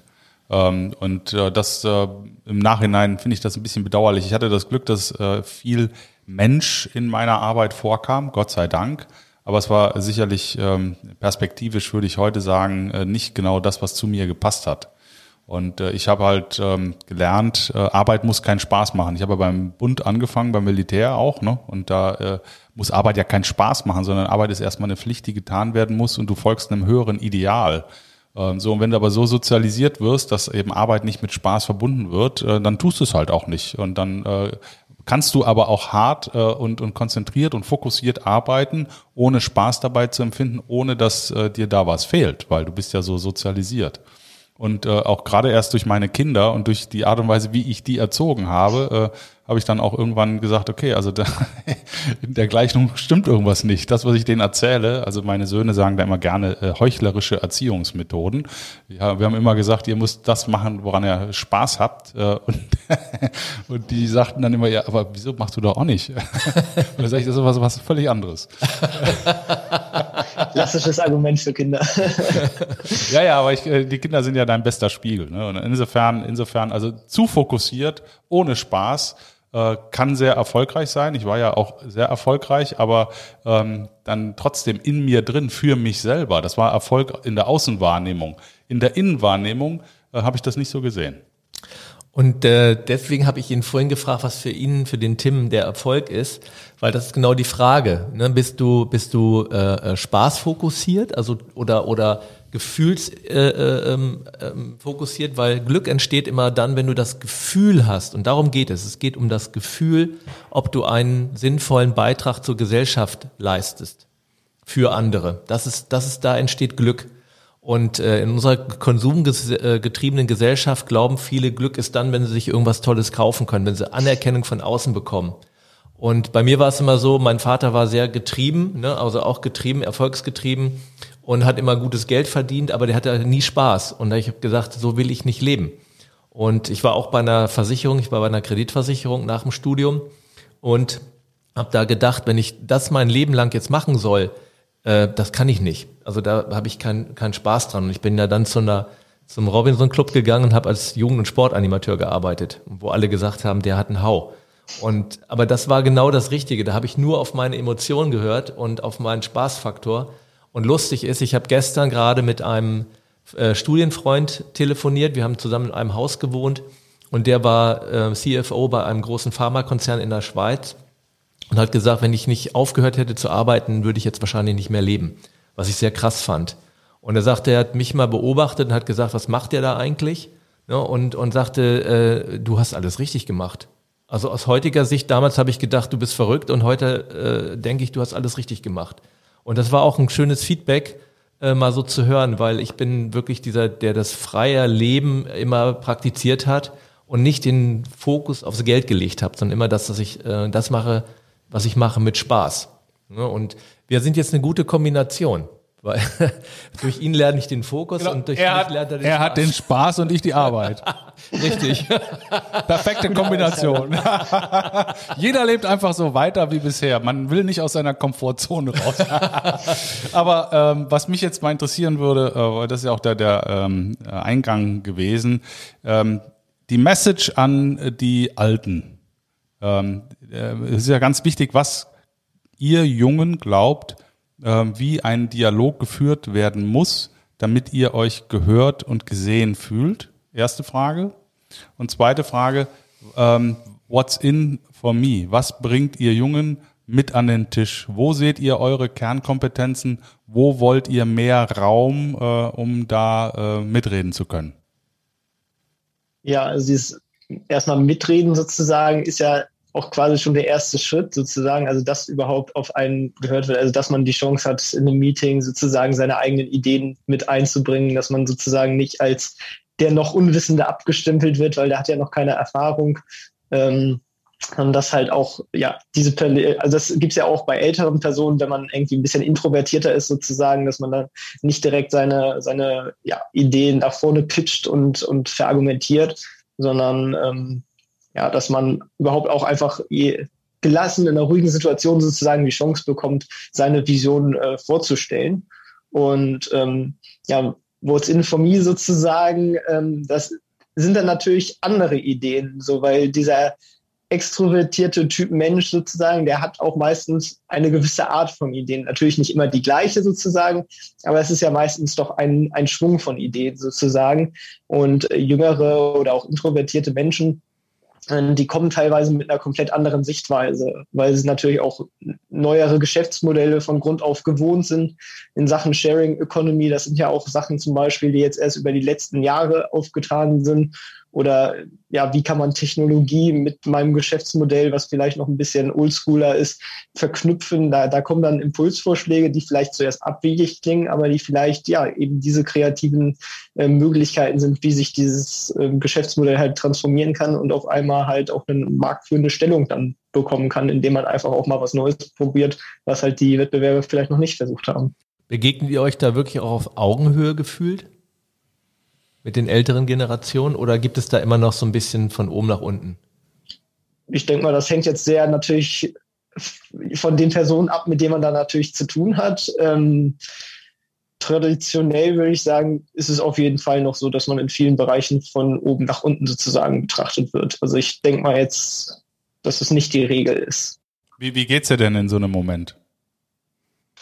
Speaker 1: Ähm, und das im Nachhinein finde ich das ein bisschen bedauerlich. Ich hatte das Glück, dass viel Mensch in meiner Arbeit vorkam, Gott sei Dank. Aber es war sicherlich ähm, perspektivisch, würde ich heute sagen, äh, nicht genau das, was zu mir gepasst hat. Und äh, ich habe halt ähm, gelernt, äh, Arbeit muss keinen Spaß machen. Ich habe beim Bund angefangen, beim Militär auch, ne? Und da äh, muss Arbeit ja keinen Spaß machen, sondern Arbeit ist erstmal eine Pflicht, die getan werden muss und du folgst einem höheren Ideal. Ähm, so, und wenn du aber so sozialisiert wirst, dass eben Arbeit nicht mit Spaß verbunden wird, äh, dann tust du es halt auch nicht. Und dann äh, kannst du aber auch hart äh, und, und konzentriert und fokussiert arbeiten, ohne Spaß dabei zu empfinden, ohne dass äh, dir da was fehlt, weil du bist ja so sozialisiert. Und äh, auch gerade erst durch meine Kinder und durch die Art und Weise, wie ich die erzogen habe, äh, habe ich dann auch irgendwann gesagt, okay, also da, in der Gleichung stimmt irgendwas nicht. Das, was ich denen erzähle, also meine Söhne sagen da immer gerne äh, heuchlerische Erziehungsmethoden. Ja, wir haben immer gesagt, ihr müsst das machen, woran ihr Spaß habt. Äh, und, und die sagten dann immer, ja, aber wieso machst du doch auch nicht? und dann sage ich, das ist was, was völlig anderes.
Speaker 2: Klassisches Argument für Kinder.
Speaker 1: ja, ja, aber ich, äh, die Kinder sind ja dein bester Spiegel. Ne? Und insofern, insofern, also zu fokussiert, ohne Spaß, äh, kann sehr erfolgreich sein. Ich war ja auch sehr erfolgreich, aber ähm, dann trotzdem in mir drin für mich selber. Das war Erfolg in der Außenwahrnehmung. In der Innenwahrnehmung äh, habe ich das nicht so gesehen.
Speaker 3: Und äh, deswegen habe ich ihn vorhin gefragt, was für ihn, für den Tim der Erfolg ist, weil das ist genau die Frage. Ne? Bist du, bist du äh, äh spaßfokussiert, also oder oder gefühlsfokussiert, äh, äh, ähm, weil Glück entsteht immer dann, wenn du das Gefühl hast. Und darum geht es. Es geht um das Gefühl, ob du einen sinnvollen Beitrag zur Gesellschaft leistest für andere. Das ist, das ist, da entsteht Glück. Und äh, in unserer konsumgetriebenen Gesellschaft glauben viele, Glück ist dann, wenn sie sich irgendwas Tolles kaufen können, wenn sie Anerkennung von außen bekommen. Und bei mir war es immer so, mein Vater war sehr getrieben, ne, also auch getrieben, erfolgsgetrieben und hat immer gutes Geld verdient, aber der hatte nie Spaß. Und ich habe gesagt, so will ich nicht leben. Und ich war auch bei einer Versicherung, ich war bei einer Kreditversicherung nach dem Studium und habe da gedacht, wenn ich das mein Leben lang jetzt machen soll, äh, das kann ich nicht. Also da habe ich keinen keinen Spaß dran. Und ich bin ja dann zu einer, zum Robinson Club gegangen und habe als Jugend- und Sportanimateur gearbeitet, wo alle gesagt haben, der hat einen Hau. Und aber das war genau das Richtige. Da habe ich nur auf meine Emotionen gehört und auf meinen Spaßfaktor. Und lustig ist, ich habe gestern gerade mit einem äh, Studienfreund telefoniert. Wir haben zusammen in einem Haus gewohnt und der war äh, CFO bei einem großen Pharmakonzern in der Schweiz und hat gesagt, wenn ich nicht aufgehört hätte zu arbeiten, würde ich jetzt wahrscheinlich nicht mehr leben, was ich sehr krass fand. Und er sagte, er hat mich mal beobachtet und hat gesagt, was macht der da eigentlich? Ja, und, und sagte, äh, du hast alles richtig gemacht. Also aus heutiger Sicht, damals habe ich gedacht, du bist verrückt und heute äh, denke ich, du hast alles richtig gemacht. Und das war auch ein schönes Feedback, äh, mal so zu hören, weil ich bin wirklich dieser, der das freie Leben immer praktiziert hat und nicht den Fokus aufs Geld gelegt habe, sondern immer das, dass ich äh, das mache, was ich mache mit Spaß. Ne? Und wir sind jetzt eine gute Kombination. Weil durch ihn lerne ich den Fokus genau. und durch
Speaker 1: er mich lernt er den Er Spaß. hat den Spaß und ich die Arbeit.
Speaker 3: Richtig.
Speaker 1: Perfekte Kombination. Jeder lebt einfach so weiter wie bisher. Man will nicht aus seiner Komfortzone raus. Aber ähm, was mich jetzt mal interessieren würde, äh, das ist ja auch der, der ähm, Eingang gewesen, ähm, die Message an die Alten. Ähm, äh, es ist ja ganz wichtig, was ihr Jungen glaubt, äh, wie ein Dialog geführt werden muss, damit ihr euch gehört und gesehen fühlt? Erste Frage. Und zweite Frage, ähm, what's in for me? Was bringt ihr Jungen mit an den Tisch? Wo seht ihr eure Kernkompetenzen? Wo wollt ihr mehr Raum, äh, um da äh, mitreden zu können?
Speaker 2: Ja, also dieses erstmal mitreden sozusagen ist ja auch quasi schon der erste Schritt sozusagen, also dass überhaupt auf einen gehört wird, also dass man die Chance hat, in einem Meeting sozusagen seine eigenen Ideen mit einzubringen, dass man sozusagen nicht als der noch Unwissende abgestempelt wird, weil der hat ja noch keine Erfahrung. Ähm, und das halt auch, ja, diese, also das gibt's ja auch bei älteren Personen, wenn man irgendwie ein bisschen introvertierter ist sozusagen, dass man dann nicht direkt seine, seine ja, Ideen nach vorne pitcht und, und verargumentiert, sondern ähm, ja, dass man überhaupt auch einfach gelassen in einer ruhigen Situation sozusagen die Chance bekommt, seine Vision äh, vorzustellen. Und ähm, ja, What's in for me sozusagen, ähm, das sind dann natürlich andere Ideen, so weil dieser extrovertierte Typ Mensch sozusagen, der hat auch meistens eine gewisse Art von Ideen. Natürlich nicht immer die gleiche sozusagen, aber es ist ja meistens doch ein, ein Schwung von Ideen sozusagen. Und äh, jüngere oder auch introvertierte Menschen, die kommen teilweise mit einer komplett anderen Sichtweise, weil sie natürlich auch neuere Geschäftsmodelle von Grund auf gewohnt sind in Sachen Sharing Economy. Das sind ja auch Sachen zum Beispiel, die jetzt erst über die letzten Jahre aufgetragen sind oder ja, wie kann man Technologie mit meinem Geschäftsmodell, was vielleicht noch ein bisschen oldschooler ist, verknüpfen? Da, da kommen dann Impulsvorschläge, die vielleicht zuerst abwegig klingen, aber die vielleicht ja eben diese kreativen äh, Möglichkeiten sind, wie sich dieses äh, Geschäftsmodell halt transformieren kann und auf einmal halt auch eine marktführende Stellung dann bekommen kann, indem man einfach auch mal was Neues probiert, was halt die Wettbewerber vielleicht noch nicht versucht haben.
Speaker 3: Begegnet ihr euch da wirklich auch auf Augenhöhe gefühlt? Mit den älteren Generationen oder gibt es da immer noch so ein bisschen von oben nach unten?
Speaker 2: Ich denke mal, das hängt jetzt sehr natürlich von den Personen ab, mit denen man da natürlich zu tun hat. Ähm, traditionell würde ich sagen, ist es auf jeden Fall noch so, dass man in vielen Bereichen von oben nach unten sozusagen betrachtet wird. Also ich denke mal jetzt, dass es nicht die Regel ist.
Speaker 1: Wie, wie geht's dir denn in so einem Moment?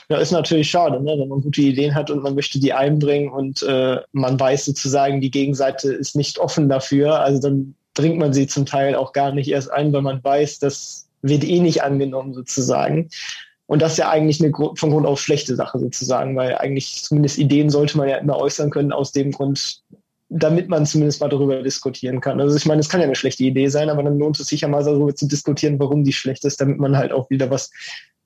Speaker 2: Ja, ist natürlich schade, ne? wenn man gute Ideen hat und man möchte die einbringen und äh, man weiß sozusagen, die Gegenseite ist nicht offen dafür. Also dann bringt man sie zum Teil auch gar nicht erst ein, weil man weiß, das wird eh nicht angenommen sozusagen. Und das ist ja eigentlich eine von Grund auf schlechte Sache sozusagen, weil eigentlich zumindest Ideen sollte man ja immer äußern können aus dem Grund, damit man zumindest mal darüber diskutieren kann. Also ich meine, es kann ja eine schlechte Idee sein, aber dann lohnt es sich ja mal darüber zu diskutieren, warum die schlecht ist, damit man halt auch wieder was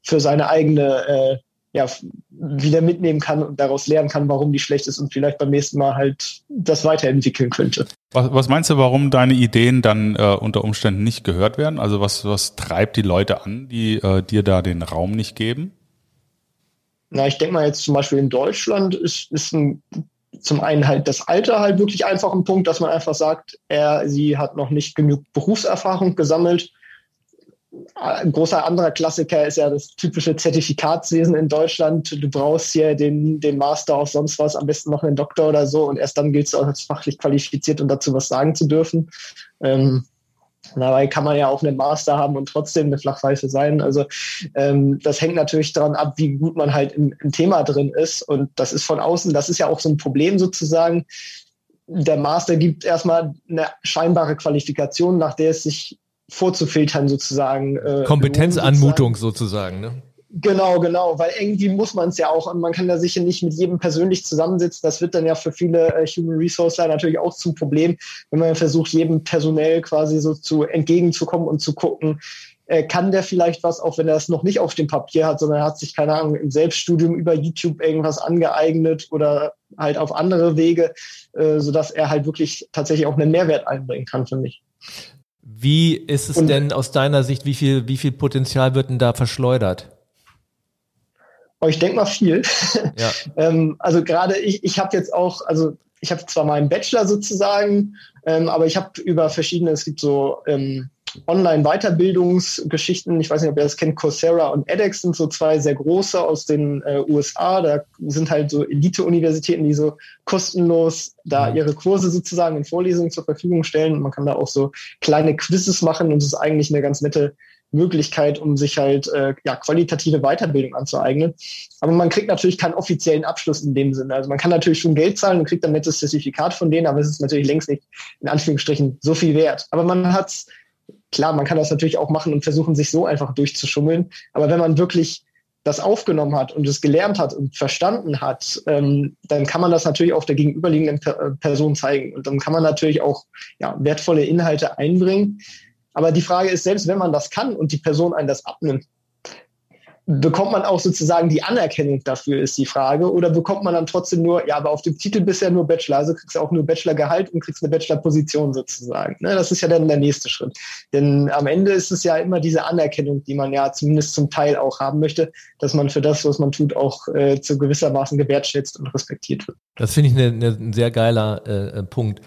Speaker 2: für seine eigene äh, ja, wieder mitnehmen kann und daraus lernen kann, warum die schlecht ist und vielleicht beim nächsten Mal halt das weiterentwickeln könnte.
Speaker 1: Was, was meinst du, warum deine Ideen dann äh, unter Umständen nicht gehört werden? Also was, was treibt die Leute an, die äh, dir da den Raum nicht geben?
Speaker 2: Na, ich denke mal jetzt zum Beispiel in Deutschland ist, ist ein, zum einen halt das Alter halt wirklich einfach ein Punkt, dass man einfach sagt, er, sie hat noch nicht genug Berufserfahrung gesammelt ein großer anderer Klassiker ist ja das typische Zertifikatswesen in Deutschland. Du brauchst hier den, den Master auf sonst was, am besten noch einen Doktor oder so und erst dann gilt es auch als fachlich qualifiziert und dazu was sagen zu dürfen. Ähm, dabei kann man ja auch einen Master haben und trotzdem eine Flachpfeife sein. Also ähm, das hängt natürlich daran ab, wie gut man halt im, im Thema drin ist. Und das ist von außen, das ist ja auch so ein Problem sozusagen der Master gibt erstmal eine scheinbare Qualifikation, nach der es sich vorzufiltern sozusagen.
Speaker 3: Äh, Kompetenzanmutung sozusagen. sozusagen, ne?
Speaker 2: Genau, genau, weil irgendwie muss man es ja auch, man kann da sicher nicht mit jedem persönlich zusammensitzen. Das wird dann ja für viele äh, Human Resources natürlich auch zum Problem, wenn man versucht, jedem personell quasi so zu entgegenzukommen und zu gucken, äh, kann der vielleicht was, auch wenn er es noch nicht auf dem Papier hat, sondern er hat sich, keine Ahnung, im Selbststudium über YouTube irgendwas angeeignet oder halt auf andere Wege, äh, sodass er halt wirklich tatsächlich auch einen Mehrwert einbringen kann, für mich.
Speaker 3: Wie ist es und, denn aus deiner Sicht, wie viel, wie viel Potenzial wird denn da verschleudert?
Speaker 2: Oh, ich denke mal viel. Ja. ähm, also gerade ich, ich habe jetzt auch, also ich habe zwar meinen Bachelor sozusagen, ähm, aber ich habe über verschiedene, es gibt so ähm, Online-Weiterbildungsgeschichten. Ich weiß nicht, ob ihr das kennt. Coursera und edX sind so zwei sehr große aus den äh, USA. Da sind halt so Elite-Universitäten, die so kostenlos da mhm. ihre Kurse sozusagen in Vorlesungen zur Verfügung stellen. Und man kann da auch so kleine Quizzes machen und es ist eigentlich eine ganz nette Möglichkeit, um sich halt äh, ja, qualitative Weiterbildung anzueignen. Aber man kriegt natürlich keinen offiziellen Abschluss in dem Sinne. Also man kann natürlich schon Geld zahlen und kriegt ein nettes Zertifikat von denen, aber es ist natürlich längst nicht in Anführungsstrichen so viel wert. Aber man hat's, klar, man kann das natürlich auch machen und versuchen, sich so einfach durchzuschummeln. Aber wenn man wirklich das aufgenommen hat und es gelernt hat und verstanden hat, ähm, dann kann man das natürlich auch der gegenüberliegenden per äh, Person zeigen. Und dann kann man natürlich auch ja, wertvolle Inhalte einbringen. Aber die Frage ist, selbst wenn man das kann und die Person einen das abnimmt, bekommt man auch sozusagen die Anerkennung dafür, ist die Frage. Oder bekommt man dann trotzdem nur, ja, aber auf dem Titel bisher nur Bachelor, also kriegst du auch nur Bachelorgehalt und kriegst eine Bachelorposition sozusagen. Ne? Das ist ja dann der nächste Schritt. Denn am Ende ist es ja immer diese Anerkennung, die man ja zumindest zum Teil auch haben möchte, dass man für das, was man tut, auch äh, zu gewissermaßen gewertschätzt und respektiert wird.
Speaker 3: Das finde ich eine, eine, ein sehr geiler äh, äh Punkt.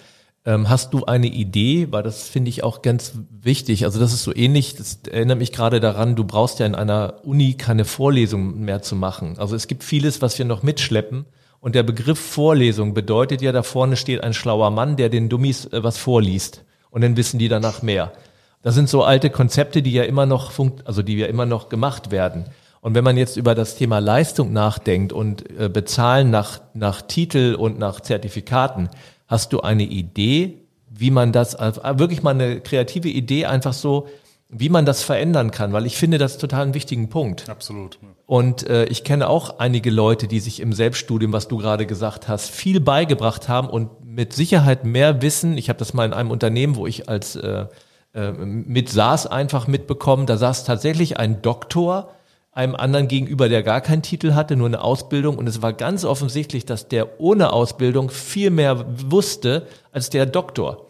Speaker 3: Ähm, hast du eine Idee? Weil das finde ich auch ganz wichtig. Also das ist so ähnlich, das erinnert mich gerade daran, du brauchst ja in einer Uni keine Vorlesung mehr zu machen. Also es gibt vieles, was wir noch mitschleppen. Und der Begriff Vorlesung bedeutet ja, da vorne steht ein schlauer Mann, der den Dummies äh, was vorliest. Und dann wissen die danach mehr. Das sind so alte Konzepte, die ja immer noch funkt, also die ja immer noch gemacht werden. Und wenn man jetzt über das Thema Leistung nachdenkt und äh, bezahlen nach, nach Titel und nach Zertifikaten, Hast du eine Idee, wie man das, also wirklich mal eine kreative Idee einfach so, wie man das verändern kann? Weil ich finde das total einen wichtigen Punkt.
Speaker 1: Absolut.
Speaker 3: Und äh, ich kenne auch einige Leute, die sich im Selbststudium, was du gerade gesagt hast, viel beigebracht haben und mit Sicherheit mehr wissen. Ich habe das mal in einem Unternehmen, wo ich als äh, äh, mit saß, einfach mitbekommen. Da saß tatsächlich ein Doktor, einem anderen gegenüber, der gar keinen Titel hatte, nur eine Ausbildung. Und es war ganz offensichtlich, dass der ohne Ausbildung viel mehr wusste als der Doktor.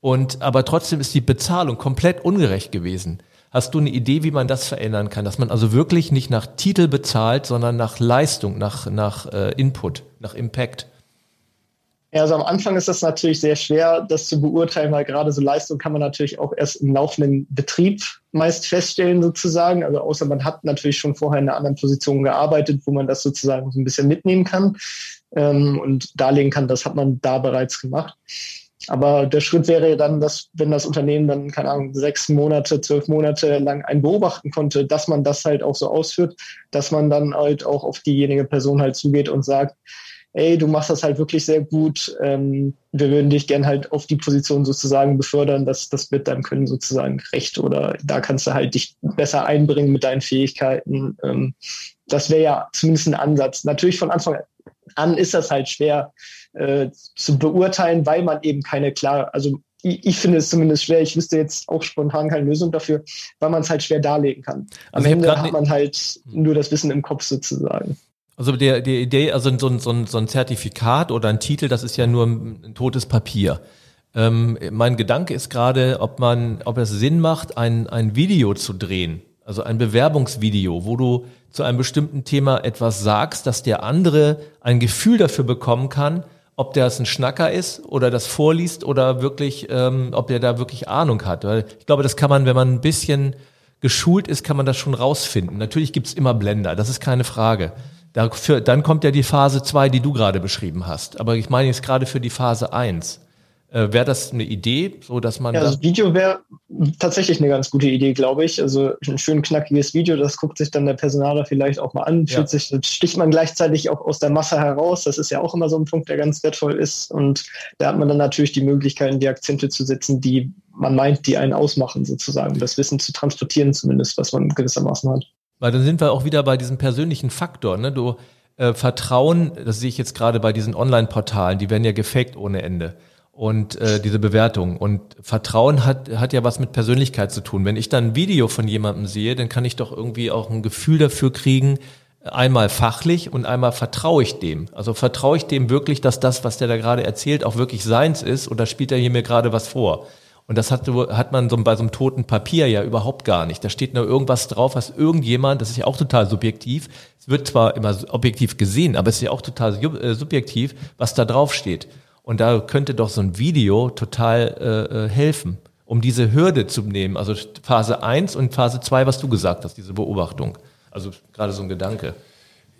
Speaker 3: Und aber trotzdem ist die Bezahlung komplett ungerecht gewesen. Hast du eine Idee, wie man das verändern kann, dass man also wirklich nicht nach Titel bezahlt, sondern nach Leistung, nach nach äh, Input, nach Impact?
Speaker 2: Ja, also am Anfang ist das natürlich sehr schwer, das zu beurteilen, weil gerade so Leistung kann man natürlich auch erst im laufenden Betrieb meist feststellen sozusagen. Also außer man hat natürlich schon vorher in einer anderen Position gearbeitet, wo man das sozusagen so ein bisschen mitnehmen kann ähm, und darlegen kann, das hat man da bereits gemacht. Aber der Schritt wäre dann, dass wenn das Unternehmen dann, keine Ahnung, sechs Monate, zwölf Monate lang einen beobachten konnte, dass man das halt auch so ausführt, dass man dann halt auch auf diejenige Person halt zugeht und sagt, ey, du machst das halt wirklich sehr gut, ähm, wir würden dich gern halt auf die Position sozusagen befördern, dass das wird deinem Können sozusagen recht oder da kannst du halt dich besser einbringen mit deinen Fähigkeiten. Ähm, das wäre ja zumindest ein Ansatz. Natürlich von Anfang an ist das halt schwer äh, zu beurteilen, weil man eben keine klare, also ich, ich finde es zumindest schwer, ich wüsste jetzt auch spontan keine Lösung dafür, weil man es halt schwer darlegen kann. Am also Ende hat man halt nur das Wissen im Kopf sozusagen.
Speaker 3: Also der, die Idee, also so ein, so, ein, so ein Zertifikat oder ein Titel, das ist ja nur ein, totes Papier. Ähm, mein Gedanke ist gerade, ob man, ob es Sinn macht, ein, ein Video zu drehen, also ein Bewerbungsvideo, wo du zu einem bestimmten Thema etwas sagst, dass der andere ein Gefühl dafür bekommen kann, ob der ein Schnacker ist oder das vorliest oder wirklich, ähm, ob der da wirklich Ahnung hat. Weil ich glaube, das kann man, wenn man ein bisschen geschult ist, kann man das schon rausfinden. Natürlich gibt's immer Blender, das ist keine Frage. Dafür, dann kommt ja die Phase 2, die du gerade beschrieben hast. Aber ich meine jetzt gerade für die Phase 1. Äh, wäre das eine Idee, so dass man.
Speaker 2: Ja, das Video wäre tatsächlich eine ganz gute Idee, glaube ich. Also ein schön knackiges Video, das guckt sich dann der Personaler vielleicht auch mal an, ja. sich, sticht man gleichzeitig auch aus der Masse heraus. Das ist ja auch immer so ein Punkt, der ganz wertvoll ist. Und da hat man dann natürlich die Möglichkeit, die Akzente zu setzen, die man meint, die einen ausmachen, sozusagen, das Wissen zu transportieren, zumindest, was man gewissermaßen hat.
Speaker 3: Weil dann sind wir auch wieder bei diesem persönlichen Faktor. Ne? Du äh, Vertrauen, das sehe ich jetzt gerade bei diesen Online-Portalen, die werden ja gefaked ohne Ende. Und äh, diese Bewertung. Und Vertrauen hat, hat ja was mit Persönlichkeit zu tun. Wenn ich dann ein Video von jemandem sehe, dann kann ich doch irgendwie auch ein Gefühl dafür kriegen, einmal fachlich und einmal vertraue ich dem. Also vertraue ich dem wirklich, dass das, was der da gerade erzählt, auch wirklich seins ist oder spielt er hier mir gerade was vor? Und das hat, hat man so bei so einem toten Papier ja überhaupt gar nicht. Da steht nur irgendwas drauf, was irgendjemand, das ist ja auch total subjektiv, es wird zwar immer objektiv gesehen, aber es ist ja auch total äh, subjektiv, was da drauf steht. Und da könnte doch so ein Video total äh, äh helfen, um diese Hürde zu nehmen. Also Phase 1 und Phase 2, was du gesagt hast, diese Beobachtung. Also gerade so ein Gedanke.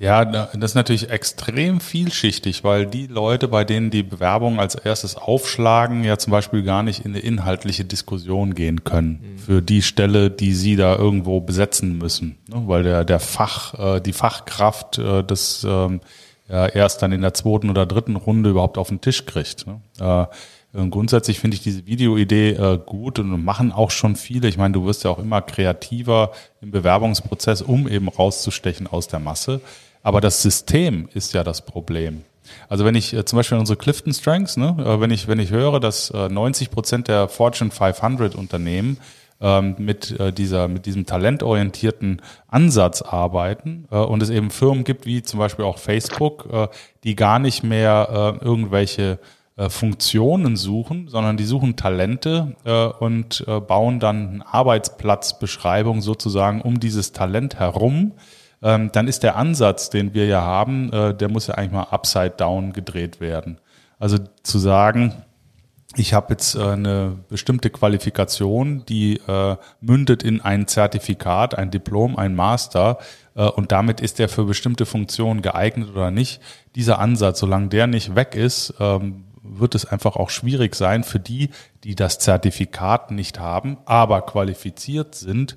Speaker 1: Ja, das ist natürlich extrem vielschichtig, weil die Leute, bei denen die Bewerbungen als erstes aufschlagen, ja zum Beispiel gar nicht in eine inhaltliche Diskussion gehen können mhm. für die Stelle, die sie da irgendwo besetzen müssen, ne? weil der der Fach, äh, die Fachkraft äh, das ähm, ja, erst dann in der zweiten oder dritten Runde überhaupt auf den Tisch kriegt. Ne? Äh, grundsätzlich finde ich diese Videoidee äh, gut und machen auch schon viele. Ich meine, du wirst ja auch immer kreativer im Bewerbungsprozess, um eben rauszustechen aus der Masse. Aber das System ist ja das Problem. Also wenn ich äh, zum Beispiel unsere Clifton Strengths, ne, äh, wenn ich wenn ich höre, dass äh, 90 Prozent der Fortune 500 Unternehmen ähm, mit äh, dieser mit diesem talentorientierten Ansatz arbeiten äh, und es eben Firmen gibt wie zum Beispiel auch Facebook, äh, die gar nicht mehr irgendwelche Funktionen suchen, sondern die suchen Talente und bauen dann eine Arbeitsplatzbeschreibung sozusagen um dieses Talent herum ähm, dann ist der Ansatz, den wir ja haben, äh, der muss ja eigentlich mal upside down gedreht werden. Also zu sagen, ich habe jetzt äh, eine bestimmte Qualifikation, die äh, mündet in ein Zertifikat, ein Diplom, ein Master äh, und damit ist der für bestimmte Funktionen geeignet oder nicht. Dieser Ansatz, solange der nicht weg ist, ähm, wird es einfach auch schwierig sein für die, die das Zertifikat nicht haben, aber qualifiziert sind,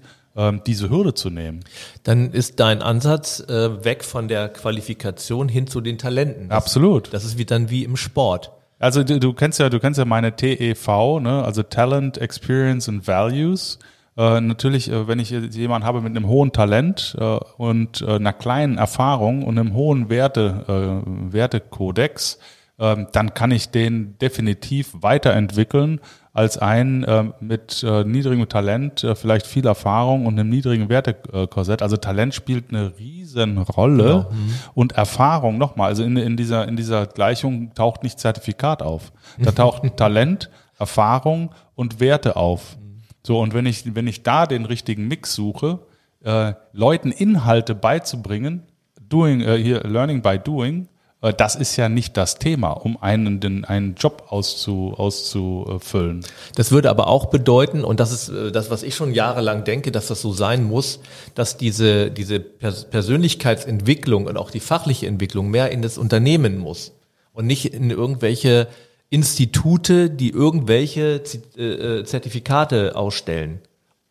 Speaker 1: diese Hürde zu nehmen.
Speaker 3: Dann ist dein Ansatz äh, weg von der Qualifikation hin zu den Talenten.
Speaker 1: Das, Absolut.
Speaker 3: Das ist wie dann wie im Sport.
Speaker 1: Also du, du kennst ja, du kennst ja meine TEV, ne? also Talent, Experience and Values. Äh, natürlich, äh, wenn ich jemanden habe mit einem hohen Talent äh, und äh, einer kleinen Erfahrung und einem hohen Werte, äh, Wertekodex, ähm, dann kann ich den definitiv weiterentwickeln als ein äh, mit äh, niedrigem Talent, äh, vielleicht viel Erfahrung und einem niedrigen Wertekorsett. Also Talent spielt eine riesen Rolle genau. mhm. und Erfahrung nochmal. Also in, in, dieser, in dieser Gleichung taucht nicht Zertifikat auf. Da taucht Talent, Erfahrung und Werte auf. So, und wenn ich, wenn ich da den richtigen Mix suche, äh, Leuten Inhalte beizubringen, doing, äh, hier, learning by doing, das ist ja nicht das Thema, um einen, den, einen Job auszu, auszufüllen.
Speaker 3: Das würde aber auch bedeuten, und das ist äh, das, was ich schon jahrelang denke, dass das so sein muss, dass diese, diese Persönlichkeitsentwicklung und auch die fachliche Entwicklung mehr in das Unternehmen muss und nicht in irgendwelche Institute, die irgendwelche äh, Zertifikate ausstellen.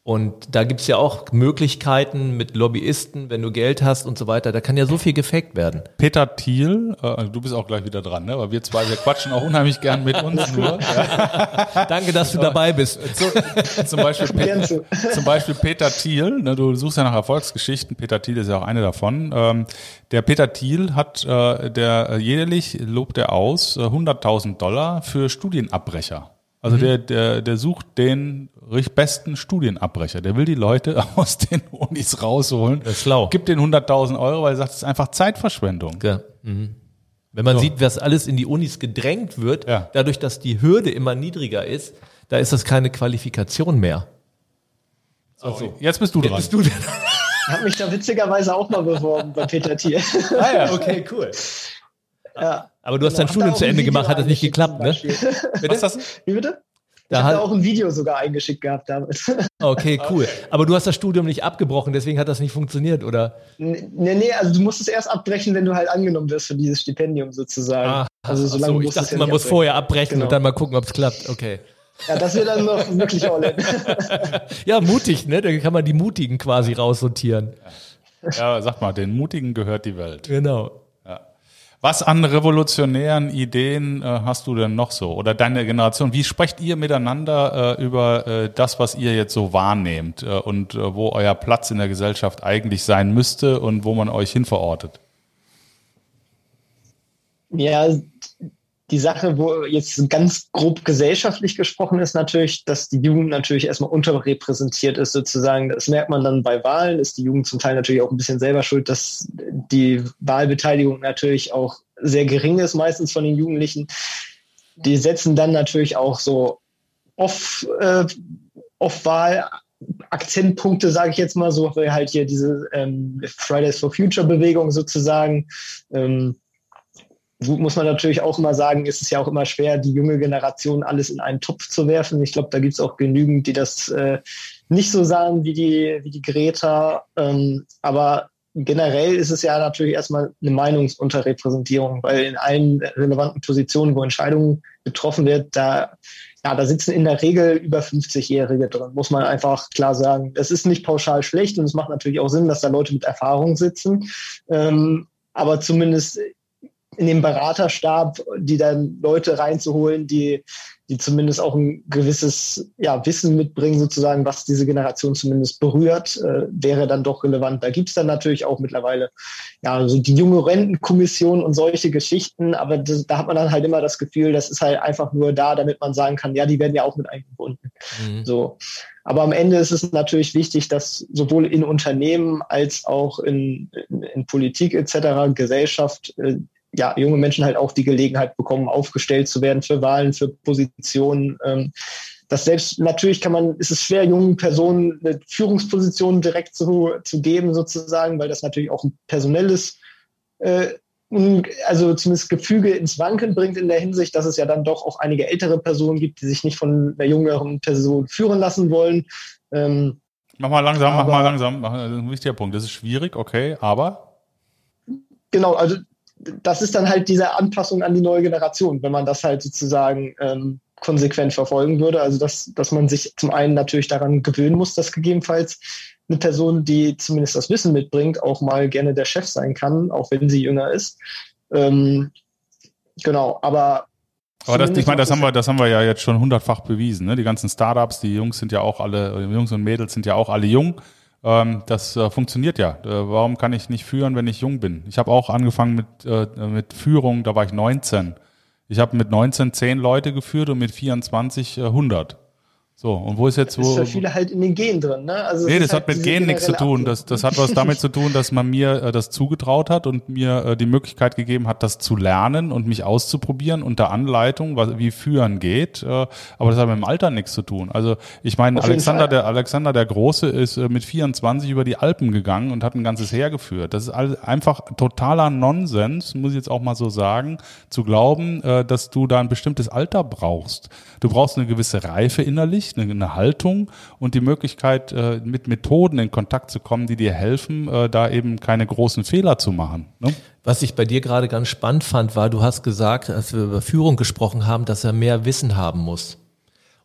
Speaker 3: Und da gibt's ja auch Möglichkeiten mit Lobbyisten, wenn du Geld hast und so weiter. Da kann ja so viel gefaked werden.
Speaker 1: Peter Thiel, äh, du bist auch gleich wieder dran, ne? Aber wir zwei, wir quatschen auch unheimlich gern mit uns nur.
Speaker 3: Ja. Danke, dass du dabei bist.
Speaker 1: Zu, zum, Beispiel Peter, zum Beispiel Peter Thiel, ne? du suchst ja nach Erfolgsgeschichten. Peter Thiel ist ja auch eine davon. Ähm, der Peter Thiel hat, äh, der äh, jährlich lobt er aus, 100.000 Dollar für Studienabbrecher. Also mhm. der, der, der sucht den besten Studienabbrecher. Der will die Leute aus den Unis rausholen.
Speaker 3: Das ist schlau.
Speaker 1: Gibt den 100.000 Euro, weil er sagt, es ist einfach Zeitverschwendung.
Speaker 3: Ja. Mhm. Wenn man so. sieht, was alles in die Unis gedrängt wird, ja. dadurch, dass die Hürde immer niedriger ist, da ist das keine Qualifikation mehr.
Speaker 1: So, so. jetzt bist du dran. Jetzt bist du dran.
Speaker 2: Ich habe mich da witzigerweise auch mal beworben bei Peter Thiel.
Speaker 3: Ah ja, okay, cool. Ja. Aber du hast genau, dein Studium zu Ende gemacht, hat das nicht geklappt, ne?
Speaker 2: Was hast du? Wie bitte? Da ich habe auch ein Video sogar eingeschickt gehabt damals.
Speaker 3: Okay, cool. Aber du hast das Studium nicht abgebrochen, deswegen hat das nicht funktioniert, oder?
Speaker 2: Nee, nee, also du musst es erst abbrechen, wenn du halt angenommen wirst für dieses Stipendium sozusagen. Ah,
Speaker 3: also solange so, ich dachte, ja man muss abbrechen. vorher abbrechen genau. und dann mal gucken, ob es klappt. Okay.
Speaker 2: Ja, das wird dann noch wirklich all in.
Speaker 3: ja, mutig, ne? Da kann man die Mutigen quasi raussortieren.
Speaker 1: Ja, sag mal, den Mutigen gehört die Welt.
Speaker 3: Genau.
Speaker 1: Was an revolutionären Ideen äh, hast du denn noch so? Oder deine Generation? Wie sprecht ihr miteinander äh, über äh, das, was ihr jetzt so wahrnehmt äh, und äh, wo euer Platz in der Gesellschaft eigentlich sein müsste und wo man euch hinverortet?
Speaker 2: Ja, die Sache, wo jetzt ganz grob gesellschaftlich gesprochen ist, natürlich, dass die Jugend natürlich erstmal unterrepräsentiert ist, sozusagen. Das merkt man dann bei Wahlen, ist die Jugend zum Teil natürlich auch ein bisschen selber schuld, dass die Wahlbeteiligung natürlich auch sehr gering ist, meistens von den Jugendlichen. Die setzen dann natürlich auch so off, äh, Off-Wahl Akzentpunkte, sage ich jetzt mal so, halt hier diese ähm, Fridays for Future Bewegung sozusagen. Ähm, muss man natürlich auch immer sagen, ist es ja auch immer schwer, die junge Generation alles in einen Topf zu werfen. Ich glaube, da gibt es auch genügend, die das äh, nicht so sahen wie die, wie die Greta. Ähm, aber generell ist es ja natürlich erstmal eine Meinungsunterrepräsentierung, weil in allen relevanten Positionen, wo Entscheidungen getroffen wird, da, ja, da sitzen in der Regel über 50-Jährige drin, muss man einfach klar sagen. Das ist nicht pauschal schlecht und es macht natürlich auch Sinn, dass da Leute mit Erfahrung sitzen. Ähm, aber zumindest in dem Beraterstab, die dann Leute reinzuholen, die, die zumindest auch ein gewisses ja, Wissen mitbringen, sozusagen, was diese Generation zumindest berührt, äh, wäre dann doch relevant. Da gibt's dann natürlich auch mittlerweile ja so die junge Rentenkommission und solche Geschichten, aber das, da hat man dann halt immer das Gefühl, das ist halt einfach nur da, damit man sagen kann, ja, die werden ja auch mit eingebunden. Mhm. So. Aber am Ende ist es natürlich wichtig, dass sowohl in Unternehmen als auch in, in, in Politik etc., Gesellschaft äh, ja, junge Menschen halt auch die Gelegenheit bekommen, aufgestellt zu werden für Wahlen, für Positionen. Ähm, das selbst, natürlich kann man, ist es schwer, jungen Personen eine Führungsposition direkt zu, zu geben, sozusagen, weil das natürlich auch ein personelles, äh, also zumindest Gefüge ins Wanken bringt in der Hinsicht, dass es ja dann doch auch einige ältere Personen gibt, die sich nicht von einer jüngeren Person führen lassen wollen.
Speaker 1: Ähm, mach mal langsam, mach mal langsam. Mach, ein wichtiger Punkt. Das ist schwierig, okay, aber?
Speaker 2: Genau, also das ist dann halt diese Anpassung an die neue Generation, wenn man das halt sozusagen ähm, konsequent verfolgen würde. Also dass, dass man sich zum einen natürlich daran gewöhnen muss, dass gegebenenfalls eine Person, die zumindest das Wissen mitbringt, auch mal gerne der Chef sein kann, auch wenn sie jünger ist. Ähm, genau, aber
Speaker 1: aber das, ich meine, das haben wir, das haben wir ja jetzt schon hundertfach bewiesen. Ne? Die ganzen Startups, die Jungs sind ja auch alle, Jungs und Mädels sind ja auch alle jung. Ähm, das äh, funktioniert ja. Äh, warum kann ich nicht führen, wenn ich jung bin? Ich habe auch angefangen mit, äh, mit Führung, da war ich 19. Ich habe mit 19 10 Leute geführt und mit 24 100. So, und wo ist jetzt wo?
Speaker 2: Das ist für viele halt in den Genen drin, ne?
Speaker 1: Also nee, das halt hat mit Genen nichts zu tun. Das, das hat was damit zu tun, dass man mir äh, das zugetraut hat und mir äh, die Möglichkeit gegeben hat, das zu lernen und mich auszuprobieren unter Anleitung, was, wie führen geht. Äh, aber das hat mit dem Alter nichts zu tun. Also ich meine, Alexander der Alexander der Große ist äh, mit 24 über die Alpen gegangen und hat ein ganzes Heer geführt. Das ist einfach totaler Nonsens, muss ich jetzt auch mal so sagen, zu glauben, äh, dass du da ein bestimmtes Alter brauchst. Du brauchst eine gewisse Reife innerlich, eine, eine Haltung und die Möglichkeit, äh, mit Methoden in Kontakt zu kommen, die dir helfen, äh, da eben keine großen Fehler zu machen. Ne?
Speaker 3: Was ich bei dir gerade ganz spannend fand, war, du hast gesagt, als wir über Führung gesprochen haben, dass er mehr Wissen haben muss.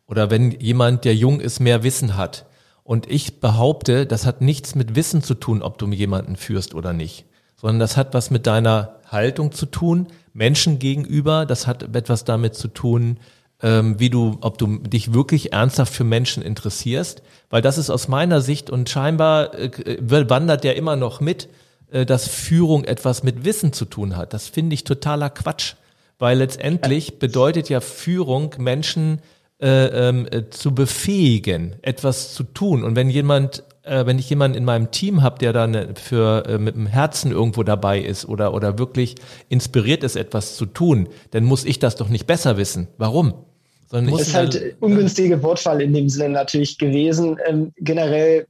Speaker 3: Oder wenn jemand, der jung ist, mehr Wissen hat. Und ich behaupte, das hat nichts mit Wissen zu tun, ob du jemanden führst oder nicht, sondern das hat was mit deiner Haltung zu tun, Menschen gegenüber, das hat etwas damit zu tun, ähm, wie du, ob du dich wirklich ernsthaft für Menschen interessierst, weil das ist aus meiner Sicht und scheinbar äh, wandert der immer noch mit, äh, dass Führung etwas mit Wissen zu tun hat. Das finde ich totaler Quatsch, weil letztendlich bedeutet ja Führung Menschen äh, ähm, äh, zu befähigen, etwas zu tun. Und wenn jemand äh, wenn ich jemanden in meinem Team habe, der dann für äh, mit dem Herzen irgendwo dabei ist oder oder wirklich inspiriert ist, etwas zu tun, dann muss ich das doch nicht besser wissen. Warum?
Speaker 2: Sondern das ist halt ungünstige Wortwahl in dem Sinne natürlich gewesen. Ähm, generell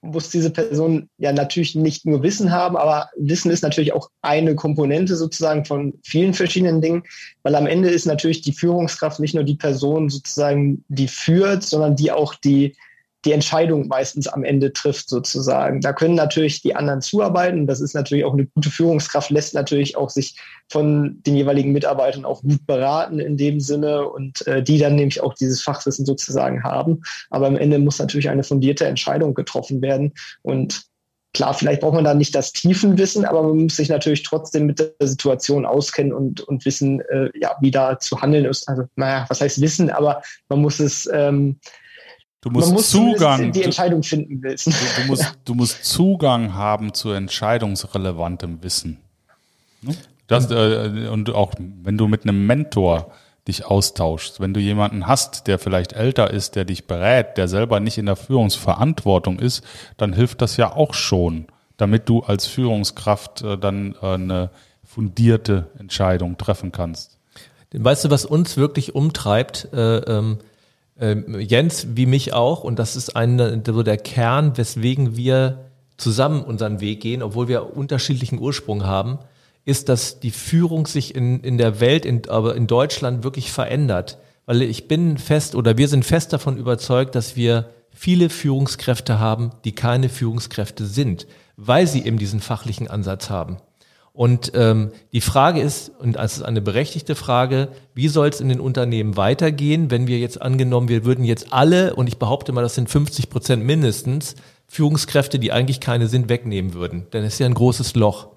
Speaker 2: muss diese Person ja natürlich nicht nur Wissen haben, aber Wissen ist natürlich auch eine Komponente sozusagen von vielen verschiedenen Dingen, weil am Ende ist natürlich die Führungskraft nicht nur die Person sozusagen, die führt, sondern die auch die die Entscheidung meistens am Ende trifft sozusagen. Da können natürlich die anderen zuarbeiten. Das ist natürlich auch eine gute Führungskraft, lässt natürlich auch sich von den jeweiligen Mitarbeitern auch gut beraten in dem Sinne und äh, die dann nämlich auch dieses Fachwissen sozusagen haben. Aber am Ende muss natürlich eine fundierte Entscheidung getroffen werden und Klar, vielleicht braucht man da nicht das Tiefenwissen, aber man muss sich natürlich trotzdem mit der Situation auskennen und, und wissen, äh, ja, wie da zu handeln ist. Also, naja, was heißt Wissen, aber man muss es ähm,
Speaker 1: Du musst muss Zugang.
Speaker 2: Die Entscheidung finden willst.
Speaker 1: Du, du, musst, du musst Zugang haben zu entscheidungsrelevantem Wissen. Ne? Das, äh, und auch wenn du mit einem Mentor dich austauschst, wenn du jemanden hast, der vielleicht älter ist, der dich berät, der selber nicht in der Führungsverantwortung ist, dann hilft das ja auch schon, damit du als Führungskraft äh, dann äh, eine fundierte Entscheidung treffen kannst.
Speaker 3: Weißt du, was uns wirklich umtreibt? Äh, ähm ähm, Jens wie mich auch, und das ist eine, so der Kern, weswegen wir zusammen unseren Weg gehen, obwohl wir unterschiedlichen Ursprung haben, ist, dass die Führung sich in, in der Welt, in, aber in Deutschland wirklich verändert. Weil ich bin fest oder wir sind fest davon überzeugt, dass wir viele Führungskräfte haben, die keine Führungskräfte sind. weil sie eben diesen fachlichen Ansatz haben. Und ähm, die Frage ist, und das ist eine berechtigte Frage, wie soll es in den Unternehmen weitergehen, wenn wir jetzt angenommen, wir würden jetzt alle, und ich behaupte mal, das sind 50 Prozent mindestens, Führungskräfte, die eigentlich keine sind, wegnehmen würden. Denn es ist ja ein großes Loch.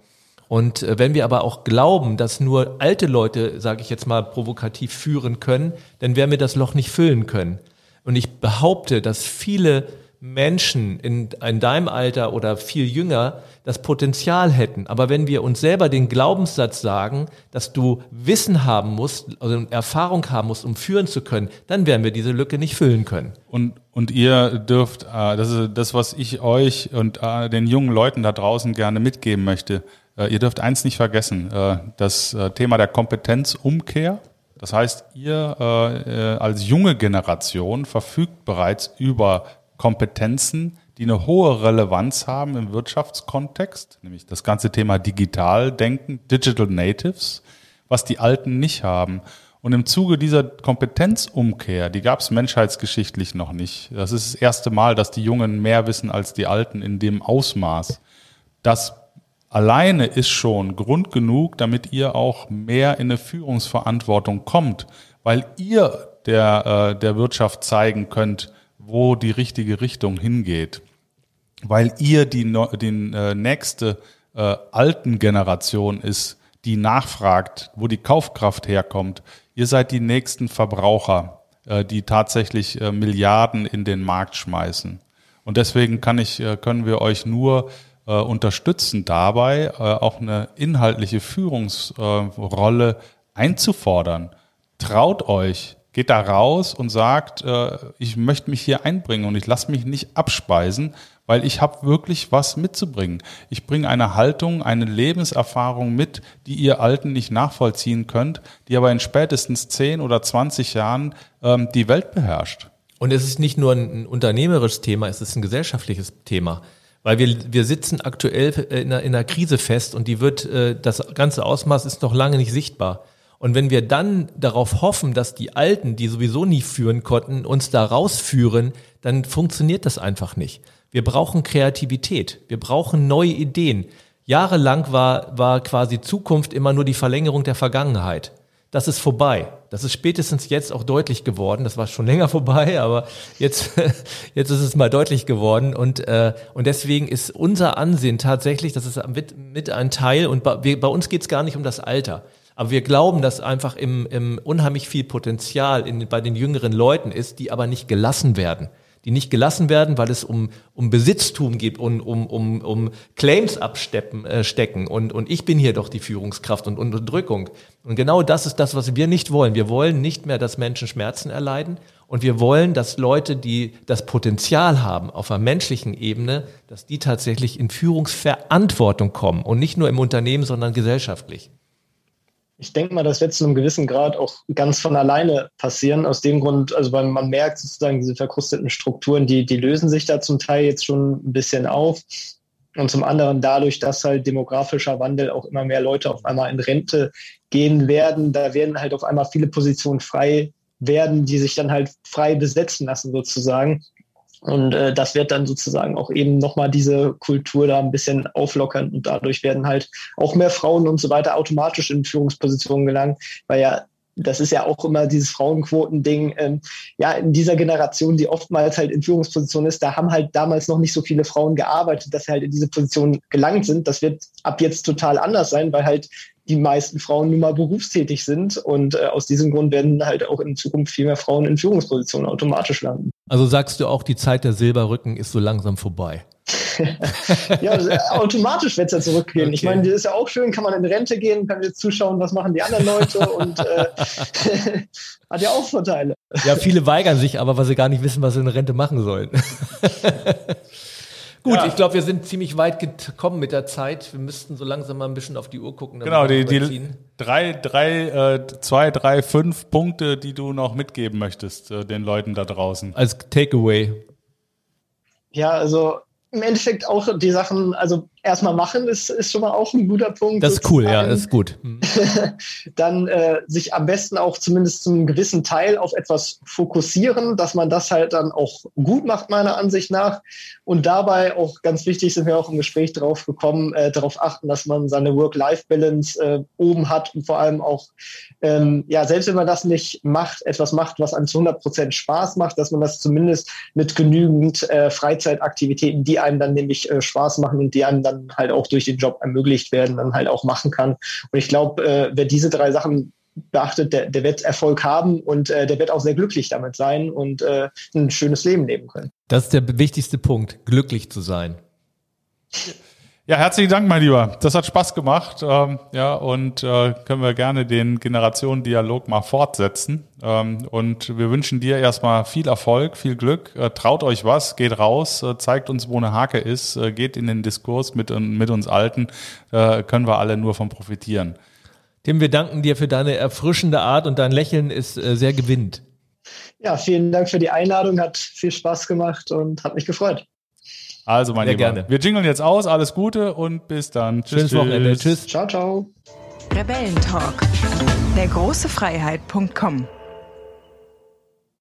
Speaker 3: Und äh, wenn wir aber auch glauben, dass nur alte Leute, sage ich jetzt mal, provokativ führen können, dann werden wir das Loch nicht füllen können. Und ich behaupte, dass viele Menschen in, in deinem Alter oder viel jünger das Potenzial hätten. Aber wenn wir uns selber den Glaubenssatz sagen, dass du Wissen haben musst, also Erfahrung haben musst, um führen zu können, dann werden wir diese Lücke nicht füllen können.
Speaker 1: Und, und ihr dürft, äh, das ist das, was ich euch und äh, den jungen Leuten da draußen gerne mitgeben möchte. Äh, ihr dürft eins nicht vergessen, das Thema der Kompetenzumkehr. Das heißt, ihr äh, als junge Generation verfügt bereits über Kompetenzen, die eine hohe Relevanz haben im Wirtschaftskontext, nämlich das ganze Thema Digitaldenken, Digital Natives, was die Alten nicht haben. Und im Zuge dieser Kompetenzumkehr, die gab es menschheitsgeschichtlich noch nicht. Das ist das erste Mal, dass die Jungen mehr wissen als die Alten in dem Ausmaß. Das alleine ist schon Grund genug, damit ihr auch mehr in eine Führungsverantwortung kommt, weil ihr der, äh, der Wirtschaft zeigen könnt, wo die richtige Richtung hingeht. Weil ihr die, die äh, nächste äh, alten Generation ist, die nachfragt, wo die Kaufkraft herkommt. Ihr seid die nächsten Verbraucher, äh, die tatsächlich äh, Milliarden in den Markt schmeißen. Und deswegen kann ich, äh, können wir euch nur äh, unterstützen dabei, äh, auch eine inhaltliche Führungsrolle einzufordern. Traut euch, geht da raus und sagt, äh, ich möchte mich hier einbringen und ich lasse mich nicht abspeisen, weil ich habe wirklich was mitzubringen. Ich bringe eine Haltung, eine Lebenserfahrung mit, die ihr Alten nicht nachvollziehen könnt, die aber in spätestens 10 oder 20 Jahren ähm, die Welt beherrscht.
Speaker 3: Und es ist nicht nur ein unternehmerisches Thema, es ist ein gesellschaftliches Thema. Weil wir, wir sitzen aktuell in einer, in einer Krise fest und die wird, äh, das ganze Ausmaß ist noch lange nicht sichtbar. Und wenn wir dann darauf hoffen, dass die Alten, die sowieso nie führen konnten, uns da rausführen, dann funktioniert das einfach nicht. Wir brauchen Kreativität. Wir brauchen neue Ideen. Jahrelang war, war quasi Zukunft immer nur die Verlängerung der Vergangenheit. Das ist vorbei. Das ist spätestens jetzt auch deutlich geworden. Das war schon länger vorbei, aber jetzt, jetzt ist es mal deutlich geworden. Und, äh, und deswegen ist unser Ansehen tatsächlich, das ist mit, mit ein Teil, und bei, bei uns geht es gar nicht um das Alter. Aber wir glauben, dass einfach im, im unheimlich viel Potenzial in, bei den jüngeren Leuten ist, die aber nicht gelassen werden. Die nicht gelassen werden, weil es um, um Besitztum geht und um, um, um Claims absteppen, äh, stecken. Und, und ich bin hier doch die Führungskraft und Unterdrückung. Und genau das ist das, was wir nicht wollen. Wir wollen nicht mehr, dass Menschen Schmerzen erleiden. Und wir wollen, dass Leute, die das Potenzial haben auf einer menschlichen Ebene, dass die tatsächlich in Führungsverantwortung kommen. Und nicht nur im Unternehmen, sondern gesellschaftlich.
Speaker 2: Ich denke mal, das wird zu einem gewissen Grad auch ganz von alleine passieren. Aus dem Grund, also weil man merkt sozusagen diese verkrusteten Strukturen, die, die lösen sich da zum Teil jetzt schon ein bisschen auf. Und zum anderen dadurch, dass halt demografischer Wandel auch immer mehr Leute auf einmal in Rente gehen werden, da werden halt auf einmal viele Positionen frei werden, die sich dann halt frei besetzen lassen sozusagen. Und äh, das wird dann sozusagen auch eben nochmal diese Kultur da ein bisschen auflockern und dadurch werden halt auch mehr Frauen und so weiter automatisch in Führungspositionen gelangen, weil ja das ist ja auch immer dieses Frauenquotending. Ähm, ja, in dieser Generation, die oftmals halt in Führungspositionen ist, da haben halt damals noch nicht so viele Frauen gearbeitet, dass sie halt in diese Position gelangt sind. Das wird ab jetzt total anders sein, weil halt die meisten Frauen nun mal berufstätig sind und äh, aus diesem Grund werden halt auch in Zukunft viel mehr Frauen in Führungspositionen automatisch landen.
Speaker 3: Also sagst du auch, die Zeit der Silberrücken ist so langsam vorbei.
Speaker 2: ja, also, äh, automatisch wird es ja zurückgehen. Okay. Ich meine, das ist ja auch schön, kann man in Rente gehen, kann jetzt zuschauen, was machen die anderen Leute und äh, hat ja auch Vorteile.
Speaker 3: Ja, viele weigern sich aber, weil sie gar nicht wissen, was sie in Rente machen sollen. Gut, ja. ich glaube, wir sind ziemlich weit gekommen mit der Zeit. Wir müssten so langsam mal ein bisschen auf die Uhr gucken.
Speaker 1: Genau, die, die drei, drei, äh, zwei, drei, fünf Punkte, die du noch mitgeben möchtest äh, den Leuten da draußen.
Speaker 3: Als Takeaway.
Speaker 2: Ja, also im Endeffekt auch die Sachen, also erstmal machen ist, ist schon mal auch ein guter Punkt.
Speaker 3: Das ist cool, ja, das ist gut. Mhm.
Speaker 2: Dann äh, sich am besten auch zumindest zu einem gewissen Teil auf etwas fokussieren, dass man das halt dann auch gut macht, meiner Ansicht nach. Und dabei auch ganz wichtig, sind wir auch im Gespräch drauf gekommen, äh, darauf achten, dass man seine Work-Life-Balance äh, oben hat und vor allem auch, ähm, ja, selbst wenn man das nicht macht, etwas macht, was einem zu 100 Prozent Spaß macht, dass man das zumindest mit genügend äh, Freizeitaktivitäten, die einem dann nämlich äh, Spaß machen und die einem dann halt auch durch den Job ermöglicht werden, dann halt auch machen kann. Und ich glaube, äh, wer diese drei Sachen beachtet, der, der wird Erfolg haben und äh, der wird auch sehr glücklich damit sein und äh, ein schönes Leben leben können.
Speaker 3: Das ist der wichtigste Punkt, glücklich zu sein.
Speaker 1: Ja, herzlichen Dank, mein Lieber. Das hat Spaß gemacht. Ähm, ja, und äh, können wir gerne den Generationendialog mal fortsetzen. Ähm, und wir wünschen dir erstmal viel Erfolg, viel Glück. Äh, traut euch was, geht raus, äh, zeigt uns, wo eine Hake ist, äh, geht in den Diskurs mit, mit uns Alten. Äh, können wir alle nur von profitieren.
Speaker 3: Tim, wir danken dir für deine erfrischende Art und dein Lächeln ist äh, sehr gewinnt.
Speaker 2: Ja, vielen Dank für die Einladung, hat viel Spaß gemacht und hat mich gefreut.
Speaker 1: Also, mein Sehr Lieber, gerne. wir jingeln jetzt aus. Alles Gute und bis dann.
Speaker 3: Tschüss. Schönes Wochenende. Tschüss.
Speaker 2: Ciao, ciao.
Speaker 4: Rebellentalk. Der große Freiheit.com